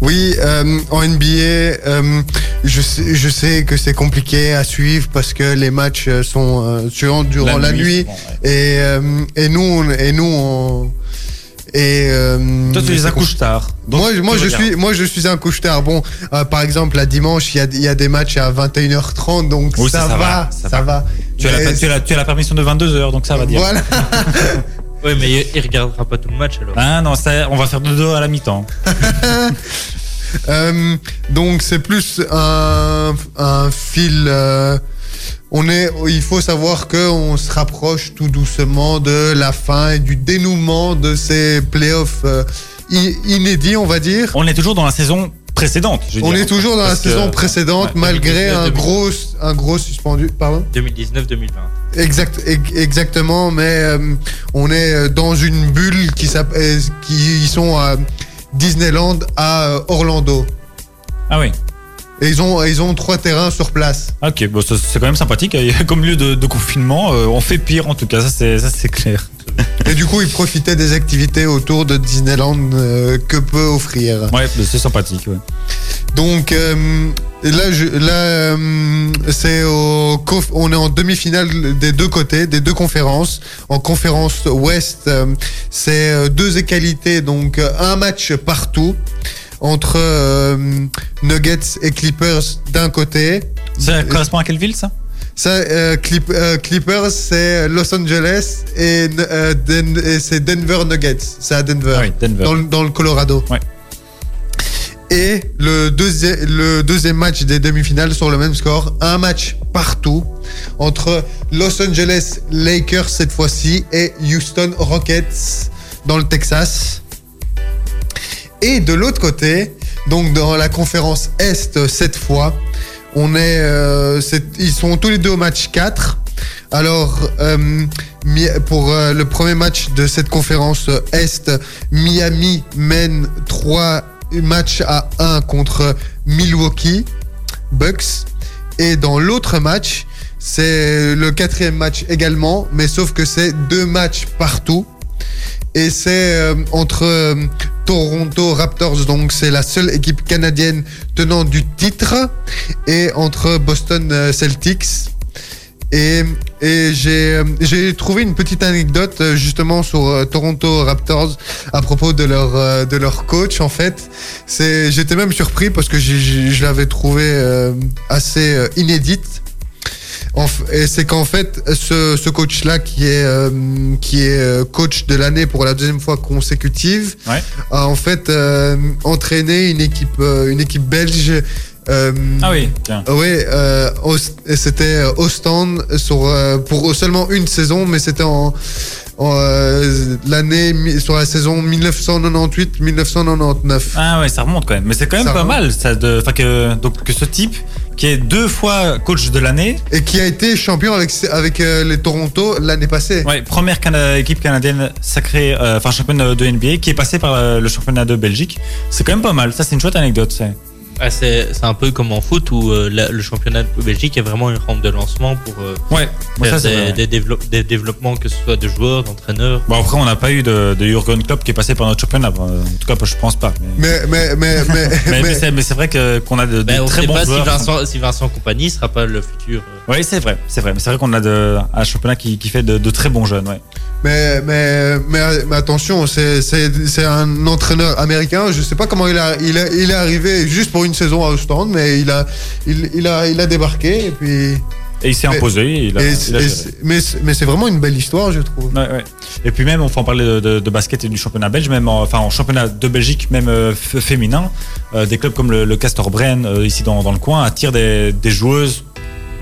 Oui, euh, en NBA, euh, je, sais, je sais que c'est compliqué à suivre parce que les matchs sont euh, durant, la, nuit. souvent, ouais. Et, euh, et nous, et nous, on, et euh, Toi, tu les c'est accouches tard. Donc, moi, moi, je suis, moi, je suis un couche-tard. Bon, euh, par exemple, la dimanche, il y a, il y a des matchs à 21h30, donc Oui, ça, ça, ça va, va, ça, ça va. Tu as, la, tu, as la, tu as la permission de 22h, donc ça va dire. Voilà. Oui, mais il, regardera pas tout le match alors. Ah non, ça, on va faire de dos à la mi-temps. Euh, donc c'est plus un, un fil. On est, il faut savoir que on se rapproche tout doucement de la fin et du dénouement de ces playoffs euh, inédits, on va dire. On est toujours dans la saison précédente. je On dire. est toujours dans la saison précédente, ouais, malgré un 2019, gros, un gros suspendu. Pardon? 2019-2020. Exact, ex- exactement, mais euh, on est euh, dans une bulle qui s'appelle, qui ils sont à Disneyland à Orlando. Ah oui. Et ils ont, ils ont trois terrains sur place. Ok, bon, c'est quand même sympathique. Comme lieu de, de confinement, euh, on fait pire en tout cas, ça c'est, clair. Et du coup, ils profitaient des activités autour de Disneyland euh, que peut offrir. Ouais, mais c'est sympathique. Ouais. Donc euh, là, je, là c'est au, on est en demi-finale des deux côtés, des deux conférences. En conférence Ouest, c'est deux égalités, donc un match partout entre euh, Nuggets et Clippers d'un côté. Ça correspond à quelle ville ça? Ça, euh, Clip- euh, Clippers, c'est Los Angeles et, Den- et c'est Denver Nuggets. C'est à Denver, Ah oui, Denver. Dans, le, dans le Colorado. Ouais. Et le, deuxi- le deuxième match des demi-finales sur le même score, un match partout entre Los Angeles Lakers cette fois-ci et Houston Rockets dans le Texas. Et de l'autre côté, donc dans la conférence Est cette fois, on est, euh, ils sont tous les deux au match 4. Alors, euh, pour euh, le premier match de cette conférence Est, Miami mène 3 matchs à 1 contre Milwaukee Bucks. Et dans l'autre match, c'est le quatrième match également, mais sauf que c'est deux matchs partout. Et c'est euh, entre euh, Toronto Raptors, donc c'est la seule équipe canadienne tenant du titre, et entre Boston euh, Celtics. Et, et j'ai euh, j'ai trouvé une petite anecdote justement sur Toronto Raptors à propos de leur de leur coach en fait. J'étais même surpris parce que je l'avais trouvé assez inédite. Et c'est qu'en fait, ce, ce coach-là, qui est euh, qui est euh, coach de l'année pour la deuxième fois consécutive, Ouais. a en fait euh, entraîné une équipe une équipe belge. euh, Ah oui, tiens. oui, euh, c'était euh, Ostend sur, euh, pour seulement une saison, mais c'était en, en, l'année sur la saison 1998-1999. Ah ouais, ça remonte quand même. Mais c'est quand même Ça pas remonte. mal ça de, enfin que donc que ce type qui est deux fois coach de l'année. Et qui a été champion avec, avec euh, les Toronto l'année passée. Ouais, première Cana- équipe canadienne sacrée, euh, enfin championne de NBA, qui est passée par euh, le championnat de Belgique. C'est quand même pas mal. Ça, c'est une chouette anecdote. Ah, c'est c'est un peu comme en foot où euh, la- le championnat de Belgique est vraiment une rampe de lancement pour euh, Ouais, moi, faire ça, c'est des, vrai. des développe- des développements, que ce soit de joueurs, d'entraîneurs. Bon après, on n'a pas eu de, de Jurgen Klopp qui est passé par notre championnat. En tout cas, je pense pas. Mais, Mais, mais, mais, mais, mais, mais- mais c'est- mais c'est vrai que qu'on a de, de Ben, on très sait bons pas si. Vincent, si Vincent Compagnie sera pas le futur. euh, Oui, c'est vrai, c'est vrai. Mais c'est vrai qu'on a de, un championnat qui, qui fait de, de très bons jeunes. Ouais. mais, mais, mais, mais attention, c'est, c'est, c'est un entraîneur américain. Je sais pas comment il, a, il, a- il est arrivé juste pour saison, une saison à Ostende, mais il a, il, il a, il a débarqué et puis. Et il s'est imposé. Il a, et- il a et- géré. mais c'est- mais c'est vraiment une belle histoire, je trouve. Ouais, ouais. Et puis même, on peut en parler de, de- de basket et du championnat belge, même en, enfin en championnat de Belgique, même euh, féminin, euh, des clubs comme le, le Castor Brenne euh, ici dans, dans le coin attirent des, des joueuses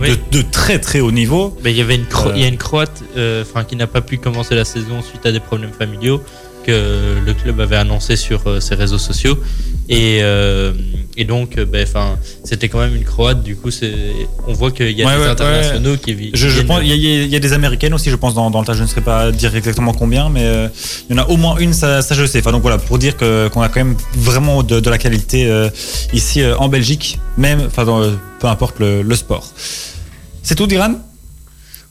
Oui. de, de très très haut niveau. Mais il y avait une, Cro- Euh. il y a une Croate euh, enfin, qui n'a pas pu commencer la saison suite à des problèmes familiaux que le club avait annoncé sur euh, ses réseaux sociaux. Et, euh, et donc, euh, ben, c'était quand même une Croate. Du coup, on voit qu'il y a Ouais, des ouais, internationaux qui vi- Je, je pense, il y, y a- des américaines aussi, je pense, dans, dans le tas. Je ne saurais pas dire exactement combien, mais euh, il y en a au moins une, ça, ça je sais. Enfin, donc voilà, pour dire que- qu'on a quand même vraiment de, de la qualité euh, ici en Belgique, même, enfin, peu importe le, le sport. C'est tout, Diran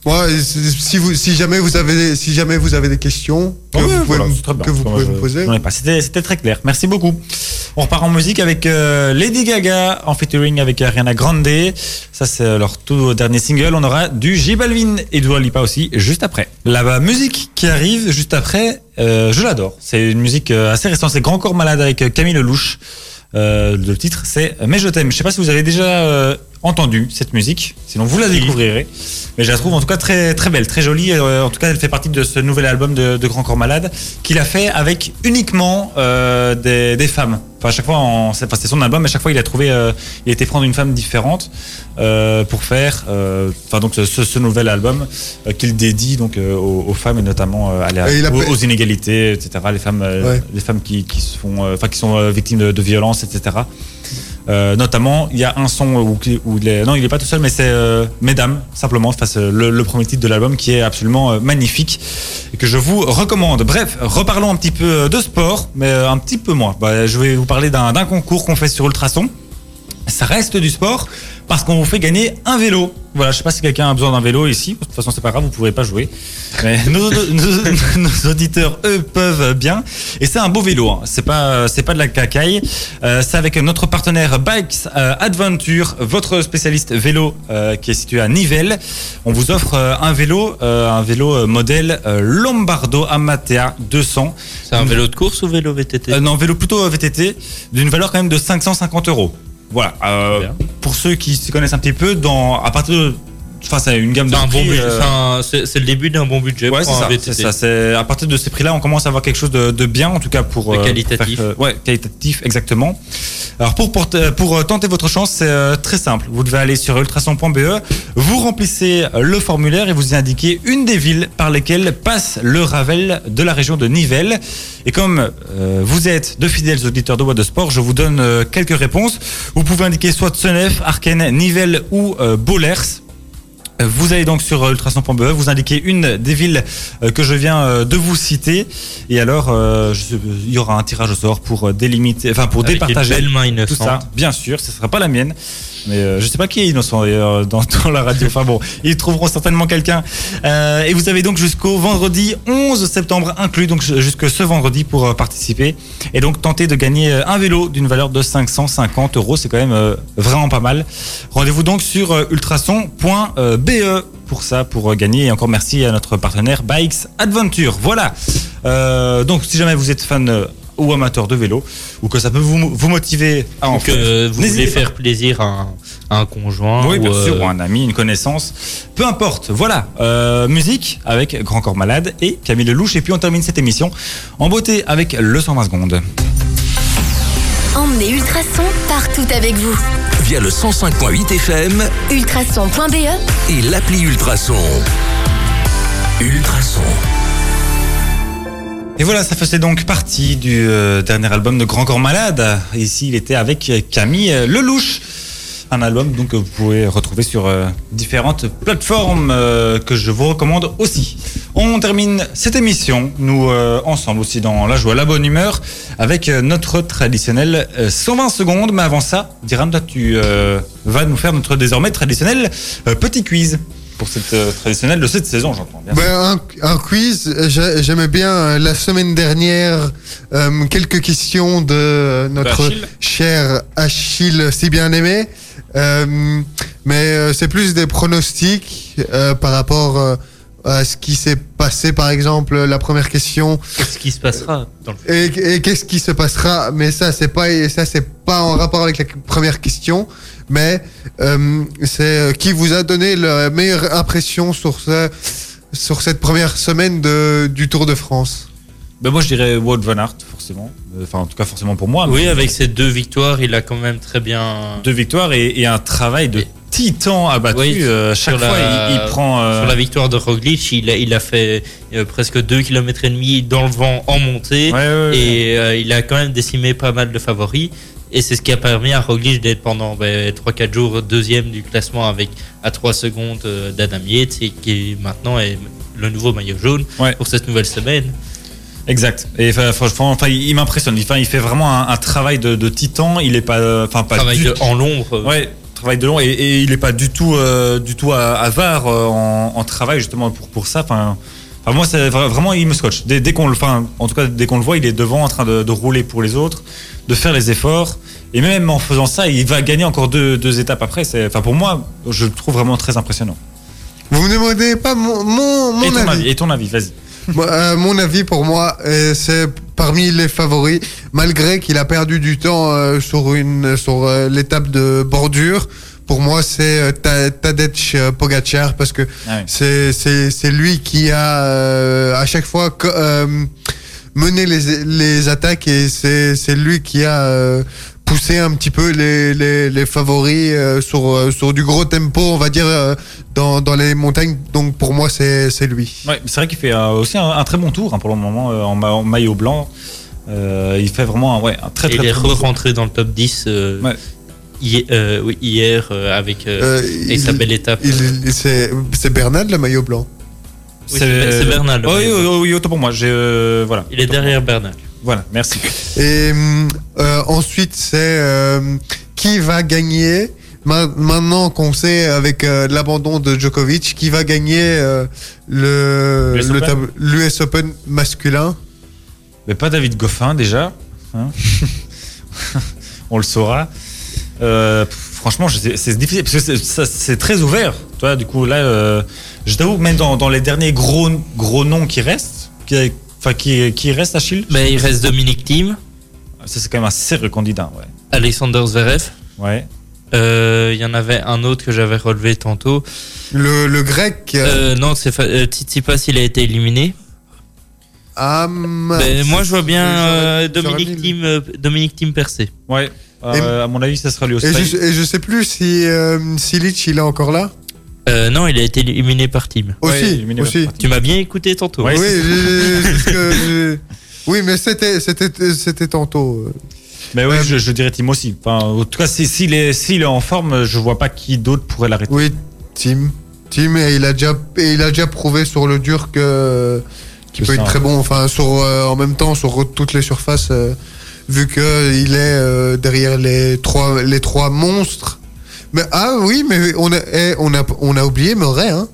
Moi, si, vous, si, jamais vous avez, si jamais vous avez des questions que vous pouvez, voilà, me- c'est très bien. que vous pouvez je- me poser. pas. C'était, c'était très clair. Merci beaucoup. On repart en musique avec euh, Lady Gaga en featuring avec Ariana Grande. Ça, c'est leur tout dernier single. On aura du J Balvin et Dua Lipa aussi juste après. La musique qui arrive juste après, euh, je l'adore. C'est une musique euh, assez récente. C'est Grand Corps Malade avec euh, Camille Lelouch. Euh, le titre, c'est Mais je t'aime. Je sais pas si vous avez déjà euh, entendu cette musique. Sinon, vous la découvrirez. Mais je la trouve en tout cas très très belle, très jolie. Euh, en tout cas, elle fait partie de ce nouvel album de, de Grand Corps Malade qu'il a fait avec uniquement euh, des, des femmes. Enfin, à chaque fois, en- c'est enfin, son album, mais à chaque fois, il a trouvé, euh, il été prendre une femme différente euh, pour faire, euh, enfin donc ce, ce nouvel album qu'il dédie donc aux, aux femmes et notamment à la- Et il a aux, inégalités, etc. Les femmes, Ouais. les femmes qui, qui euh, enfin qui sont victimes de, de violences, etc. Euh, notamment, il y a un son où, où il est, non, il est pas tout seul, mais c'est euh, Mesdames, simplement, enfin, le, le premier titre de l'album qui est absolument euh, magnifique et que je vous recommande. Bref, reparlons un petit peu de sport, mais un petit peu moins. Bah, je vais vous parler d'un concours qu'on fait sur Ultrason. Ça reste du sport parce qu'on vous fait gagner un vélo. Voilà, je sais pas si quelqu'un a besoin d'un vélo ici. De toute façon, c'est pas grave, vous pourrez pas jouer. Mais nos, nos- nos auditeurs, eux, peuvent bien. Et c'est un beau vélo. Hein. C'est pas, c'est pas de la cacaille. Euh, c'est avec notre partenaire Bikes euh, Adventure, votre spécialiste vélo euh, qui est situé à Nivelles. On vous offre un vélo, euh, un vélo modèle Lombardo Amatea 200. C'est un vélo de course ou vélo VTT non, vélo plutôt VTT, d'une valeur quand même de 550 euros. Voilà. euh, pour ceux qui se connaissent un petit peu, dans, à partir de. Enfin, c'est une gamme de un prix, euh, c'est le début d'un bon budget Ouais, pour un ça. VTT. Ça. À partir de ces prix-là, on commence à avoir quelque chose de, de bien, en tout cas pour De qualitatif. faire, euh, ouais, qualitatif, exactement. Alors pour euh, tenter votre chance, c'est euh, très simple. Vous devez aller sur ultrason.be, vous remplissez le formulaire et vous y indiquez une des villes par lesquelles passe le Ravel de la région de Nivelles. Et comme euh, vous êtes de fidèles auditeurs de Voix de Sport, je vous donne euh, quelques réponses. Vous pouvez indiquer soit Senef, Arken, Nivelles ou euh, Bollers. Vous allez donc sur euh, ultrason.be, vous indiquez une des villes euh, que je viens euh, de vous citer, et alors euh, je- il y aura un tirage au sort pour délimiter, enfin pour Avec départager une belle main tout ça. Bien sûr, ce sera pas la mienne, mais euh, je sais pas qui est innocent d'ailleurs dans, la radio. Enfin bon, ils trouveront certainement quelqu'un. Euh, et vous avez donc jusqu'au vendredi 11 septembre inclus, donc jusque ce vendredi pour euh, participer et donc tenter de gagner euh, un vélo d'une valeur de 550 euros. C'est quand même vraiment pas mal. Rendez-vous donc sur ultrason.be pour ça, pour gagner. Et encore merci à notre partenaire Bikes Adventure. Voilà. Donc si jamais vous êtes fan ou amateur de vélo ou que ça peut vous, vous motiver à en faire, euh, vous voulez pas. faire plaisir à un, à un conjoint Oui, ou, bien sûr, euh, ou un ami, une connaissance. Peu importe. Voilà. Euh, musique avec Grand Corps Malade et Camille Lelouch. Et puis on termine cette émission en beauté avec le 120 secondes. Emmenez Ultrason partout avec vous. Via le 105.8 FM Ultrason.be et l'appli Ultrason. Ultrason. Et voilà, ça faisait donc partie du euh, dernier album de Grand Corps Malade. Ici, il était avec Camille Lelouch. Un album donc que vous pouvez retrouver sur euh, différentes plateformes euh, que je vous recommande aussi. On termine cette émission, nous ensemble aussi dans la joie, la bonne humeur, avec notre traditionnel euh, 120 secondes. Mais avant ça, Diram, toi, tu vas nous faire notre désormais traditionnel petit quiz pour cette euh, traditionnelle de cette saison, j'entends bien. Ben, un, un quiz, j'ai- j'aimais bien euh, la semaine dernière euh, quelques questions de notre Achille. cher Achille si bien aimé. Euh, mais euh, c'est plus des pronostics euh, par rapport euh, à ce qui s'est passé, par exemple, la première question. Qu'est-ce qui se passera dans le Et, et qu'est-ce qui se passera? Mais ça, c'est pas, ça, c'est pas pas en rapport avec la première question, mais euh, c'est euh, qui vous a donné la meilleure impression sur, ce, sur cette première semaine de, du Tour de France? Ben moi je dirais Wout van Aert forcément. Euh, Enfin en tout cas forcément pour moi. Oui, avec ses deux victoires, il a quand même très bien. deux victoires et, et un travail de titan abattu. Oui, Euh, chaque sur fois la- il, il prend. euh, Sur la victoire de Roglic, il a, il a fait euh, presque 2 km et demi dans le vent en montée Ouais, ouais, ouais. et euh, il a quand même décimé pas mal de favoris. Et c'est ce qui a permis à Roglic d'être pendant ben, 3-4 jours deuxième du classement avec à 3 secondes euh, d'Adam Yates et qui maintenant est le nouveau maillot jaune Ouais. pour cette nouvelle semaine. Exact. Et enfin, franchement, enfin, il, m'impressionne. Enfin, il fait vraiment un, un travail de, de titan. Il est pas, euh, enfin pas Travail du de- tout- en l'ombre. Ouais, travail de long et, et il est pas du tout, euh, du tout avare en, en travail justement pour pour ça. Enfin, enfin, moi, c'est vra- vraiment il me scotche. Dès, dès qu'on le, enfin, en tout cas, dès qu'on le voit, il est devant en train de, de rouler pour les autres, de faire les efforts. Et même en faisant ça, il va gagner encore deux, deux étapes après. C'est, enfin, pour moi, je le trouve vraiment très impressionnant. Vous me demandez pas mon, mon, mon et, ton avis. avis, et ton avis, vas-y. Euh, mon avis pour moi, euh, c'est parmi les favoris, malgré qu'il a perdu du temps euh, sur une sur l'étape de bordure. Pour moi, c'est euh, Ta- Tadej euh, Pogacar parce que Ah ouais. c'est c'est c'est lui qui a euh, à chaque fois euh, mené les les attaques et c'est c'est lui qui a euh, poussé un petit peu les les, les favoris euh, sur euh, sur du gros tempo, on va dire euh, dans dans les montagnes. Donc pour moi, c'est c'est lui. Ouais, c'est vrai qu'il fait euh, aussi un, un très bon tour hein, pour le moment euh, en, ma- en maillot blanc. Euh, il fait vraiment un, ouais, un très très, il est bon rentré dans le top 10 euh, Ouais. Euh, oui, hier euh, avec, euh, Euh, avec sa il- belle étape. C'est Bernard le maillot blanc. Oui, c'est Bernal, Oh, oui, autant pour moi. Euh, voilà. Il est derrière Bernal. Voilà, merci. Et ensuite, c'est euh, qui va gagner Ma- Maintenant qu'on sait avec euh, l'abandon de Djokovic, qui va gagner euh, le l'US le Open? tab- l'US Open masculin? Mais pas David Goffin déjà. hein. On le saura. Euh, franchement, c'est difficile parce que c'est- très ouvert. Toi, du coup, là, euh, je t'avoue, même dans, dans les derniers gros, gros noms qui restent, qui, enfin, qui, qui restent, Achille, Mais il reste Dominique Thiem, ça c'est quand même un sérieux candidat. Ouais. Alexander Zverev. Ouais. Euh, Il y en avait un autre que j'avais relevé tantôt. le, le grec Euh, non, c'est euh, Tsitsipas, il a été éliminé. ah, mince. Ben, moi, je vois bien Dominique Thiem, euh, Dominique Thiem percé. Ouais. Euh, à mon avis, ça sera lui aussi. Et je, et je sais plus si euh, Silic il est encore là. Euh, non, il a été éliminé par Thiem. Aussi, Ouais, éliminé aussi. par Tu m'as bien écouté tantôt. Ouais, oui, oui, mais c'était c'était c'était tantôt. euh. Mais oui, Euh, je, je dirais Tim aussi. Enfin, en tout cas, si- s'il est, s'il est en forme, je vois pas qui d'autre pourrait l'arrêter. Oui, Tim. Tim, et il a déjà, et il a déjà prouvé sur le dur que qu'il peut ça. être très bon. Enfin, sur, euh, en même temps, sur toutes les surfaces, euh, vu que il est euh, derrière les trois, les trois monstres. Mais ah oui, mais on a, eh, on a, on a oublié Murray, hein.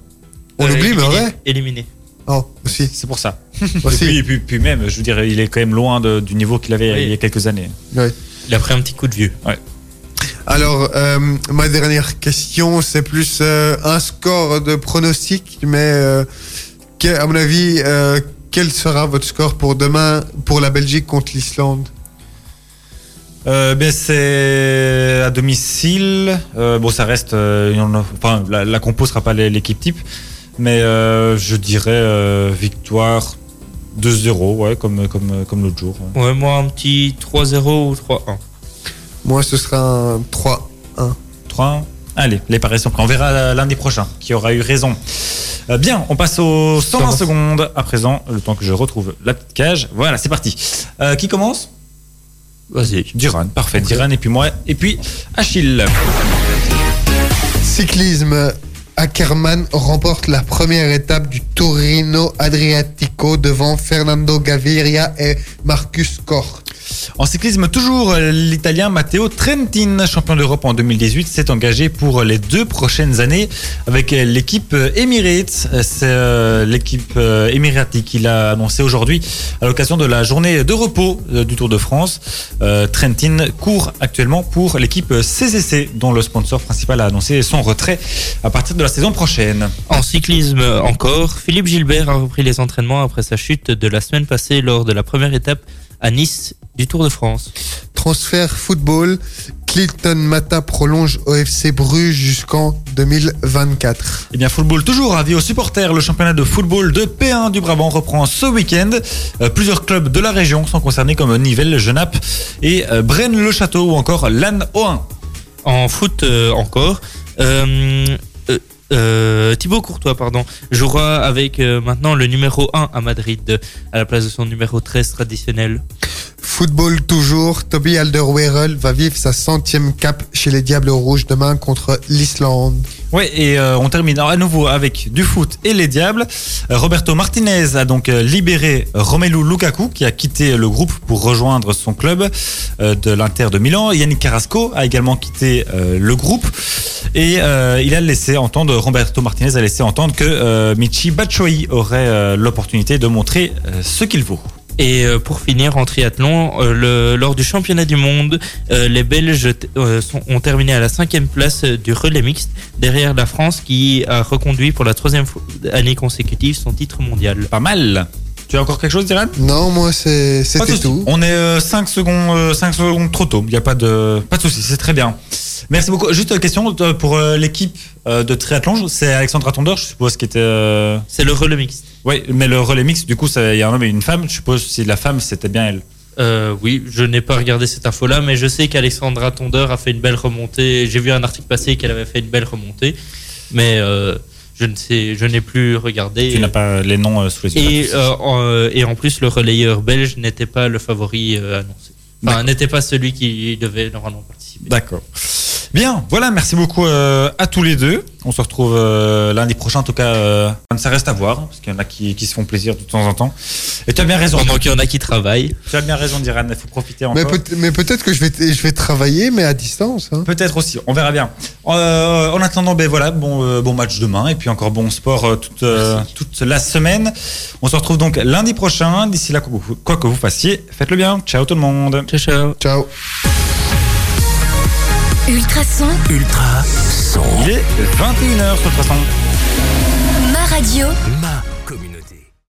On Euh, oublie éliminé. Murray. Éliminé. Oh, aussi, C'est pour ça. aussi. Et puis, puis, puis même, je veux dire, il est quand même loin de- du niveau qu'il avait Oui. il y a quelques années. Ouais. Il a pris un petit coup de vieux. Alors, euh, ma dernière question, c'est plus euh, un score de pronostic, mais euh, que- à mon avis, euh, quel sera votre score pour demain pour la Belgique contre l'Islande? Euh, ben c'est à domicile. Euh, bon, ça reste. euh, il y en a- enfin, la, la compo sera pas l'é- l'équipe type, mais euh, je dirais euh, victoire 2-0, ouais, comme comme comme l'autre jour. Ouais, moi, un petit 3-0 ou 3-1. Moi, ce sera un 3. 3 Allez, les paris sont prêts. On verra lundi prochain qui aura eu raison. Bien, on passe aux 120 secondes à présent, le temps que je retrouve la petite cage. Voilà, c'est parti. Euh, qui commence? Vas-y. Diran, parfait. Diran et puis moi. Et puis Achille. Cyclisme. Ackermann remporte la première étape du Torino Adriatico devant Fernando Gaviria et Marcus Kort. En cyclisme, toujours euh, l'Italien Matteo Trentin, champion d'Europe en 2018, s'est engagé pour les deux prochaines années avec euh, l'équipe euh, Emirates. C'est l'équipe Emirati qui l'a annoncé aujourd'hui à l'occasion de la journée de repos du Tour de France. Trentin court actuellement pour l'équipe CCC, dont le sponsor principal a annoncé son retrait à partir de la saison prochaine. En cyclisme encore, Philippe Gilbert a repris les entraînements après sa chute de la semaine passée lors de la première étape à Nice du Tour de France. transfert football. Clinton Mata prolonge au FC Bruges jusqu'en 2024. Eh bien, football toujours, avis aux supporters. Le championnat de football de P1 du Brabant reprend ce week-end. Euh, plusieurs clubs de la région sont concernés comme Nivelles, Genappe et euh, Braine-le-Château ou encore Lannes O1. En foot euh, encore. Euh, Thibaut Courtois, pardon, jouera avec euh, maintenant le numéro 1 à Madrid, à la place de son numéro 13 traditionnel. Football toujours, Toby Alderweireld va vivre sa centième cape chez les Diables Rouges demain contre l'Islande. Ouais, et euh, on termine à nouveau avec du foot et les Diables. Euh, Roberto Martinez a donc euh, libéré Romelu Lukaku qui a quitté le groupe pour rejoindre son club euh, de l'Inter de Milan. Yannick Carrasco a également quitté le groupe et euh, il a laissé entendre, Roberto Martinez a laissé entendre que euh, Michi Batshuayi aurait l'opportunité de montrer ce qu'il vaut. Et euh, pour finir en triathlon, euh, lors du championnat du monde, euh, les Belges sont- ont terminé à la cinquième place du relais mixte, derrière la France qui a reconduit pour la troisième année consécutive son titre mondial. Pas mal. Tu as encore quelque chose, Dylan? Non, moi c'est- tout. On est 5 secondes, euh, cinq secondes trop tôt. Il n'y a pas de, pas de souci, c'est très bien. Merci beaucoup. Juste une question euh, pour euh, l'équipe euh, de triathlon. C'est Alexandra Tondeur, je suppose, qui était. euh, C'est le relais mixte. Oui, mais le relais mix, du coup, il y a un homme et une femme. Je suppose si la femme, c'était bien elle. Euh, oui, je n'ai pas regardé cette info-là, mais je sais qu'Alexandra Tondeur a fait une belle remontée. J'ai vu un article passer qu'elle avait fait une belle remontée, mais euh, je ne sais, je n'ai plus regardé. Tu n'as pas les noms euh, sous les yeux. Et, euh, en, euh, et en plus, le relayeur belge n'était pas le favori euh, annoncé. Enfin, n'était pas celui qui devait normalement participer. D'accord. Bien, voilà, merci beaucoup euh, à tous les deux. On se retrouve euh, lundi prochain, en tout cas, euh, ça reste à voir, parce qu'il y en a qui, qui se font plaisir de temps en temps. Et tu as bien raison. Pendant qu'il y en a qui travaillent. Tu as bien raison, Diran, il faut profiter encore. Mais, peut- mais peut-être que je vais, je vais travailler, mais à distance. hein. Peut-être aussi, on verra bien. Euh, en attendant, ben voilà, bon, euh, bon match demain et puis encore bon sport euh, toute, euh, toute la semaine. On se retrouve donc lundi prochain. D'ici là, quoi que vous- quoi que vous fassiez, faites-le bien. Ciao tout le monde. Ciao, ciao. Ciao. Ultrason, Ultra son. Il est 21h sur le façon. ma radio, Ma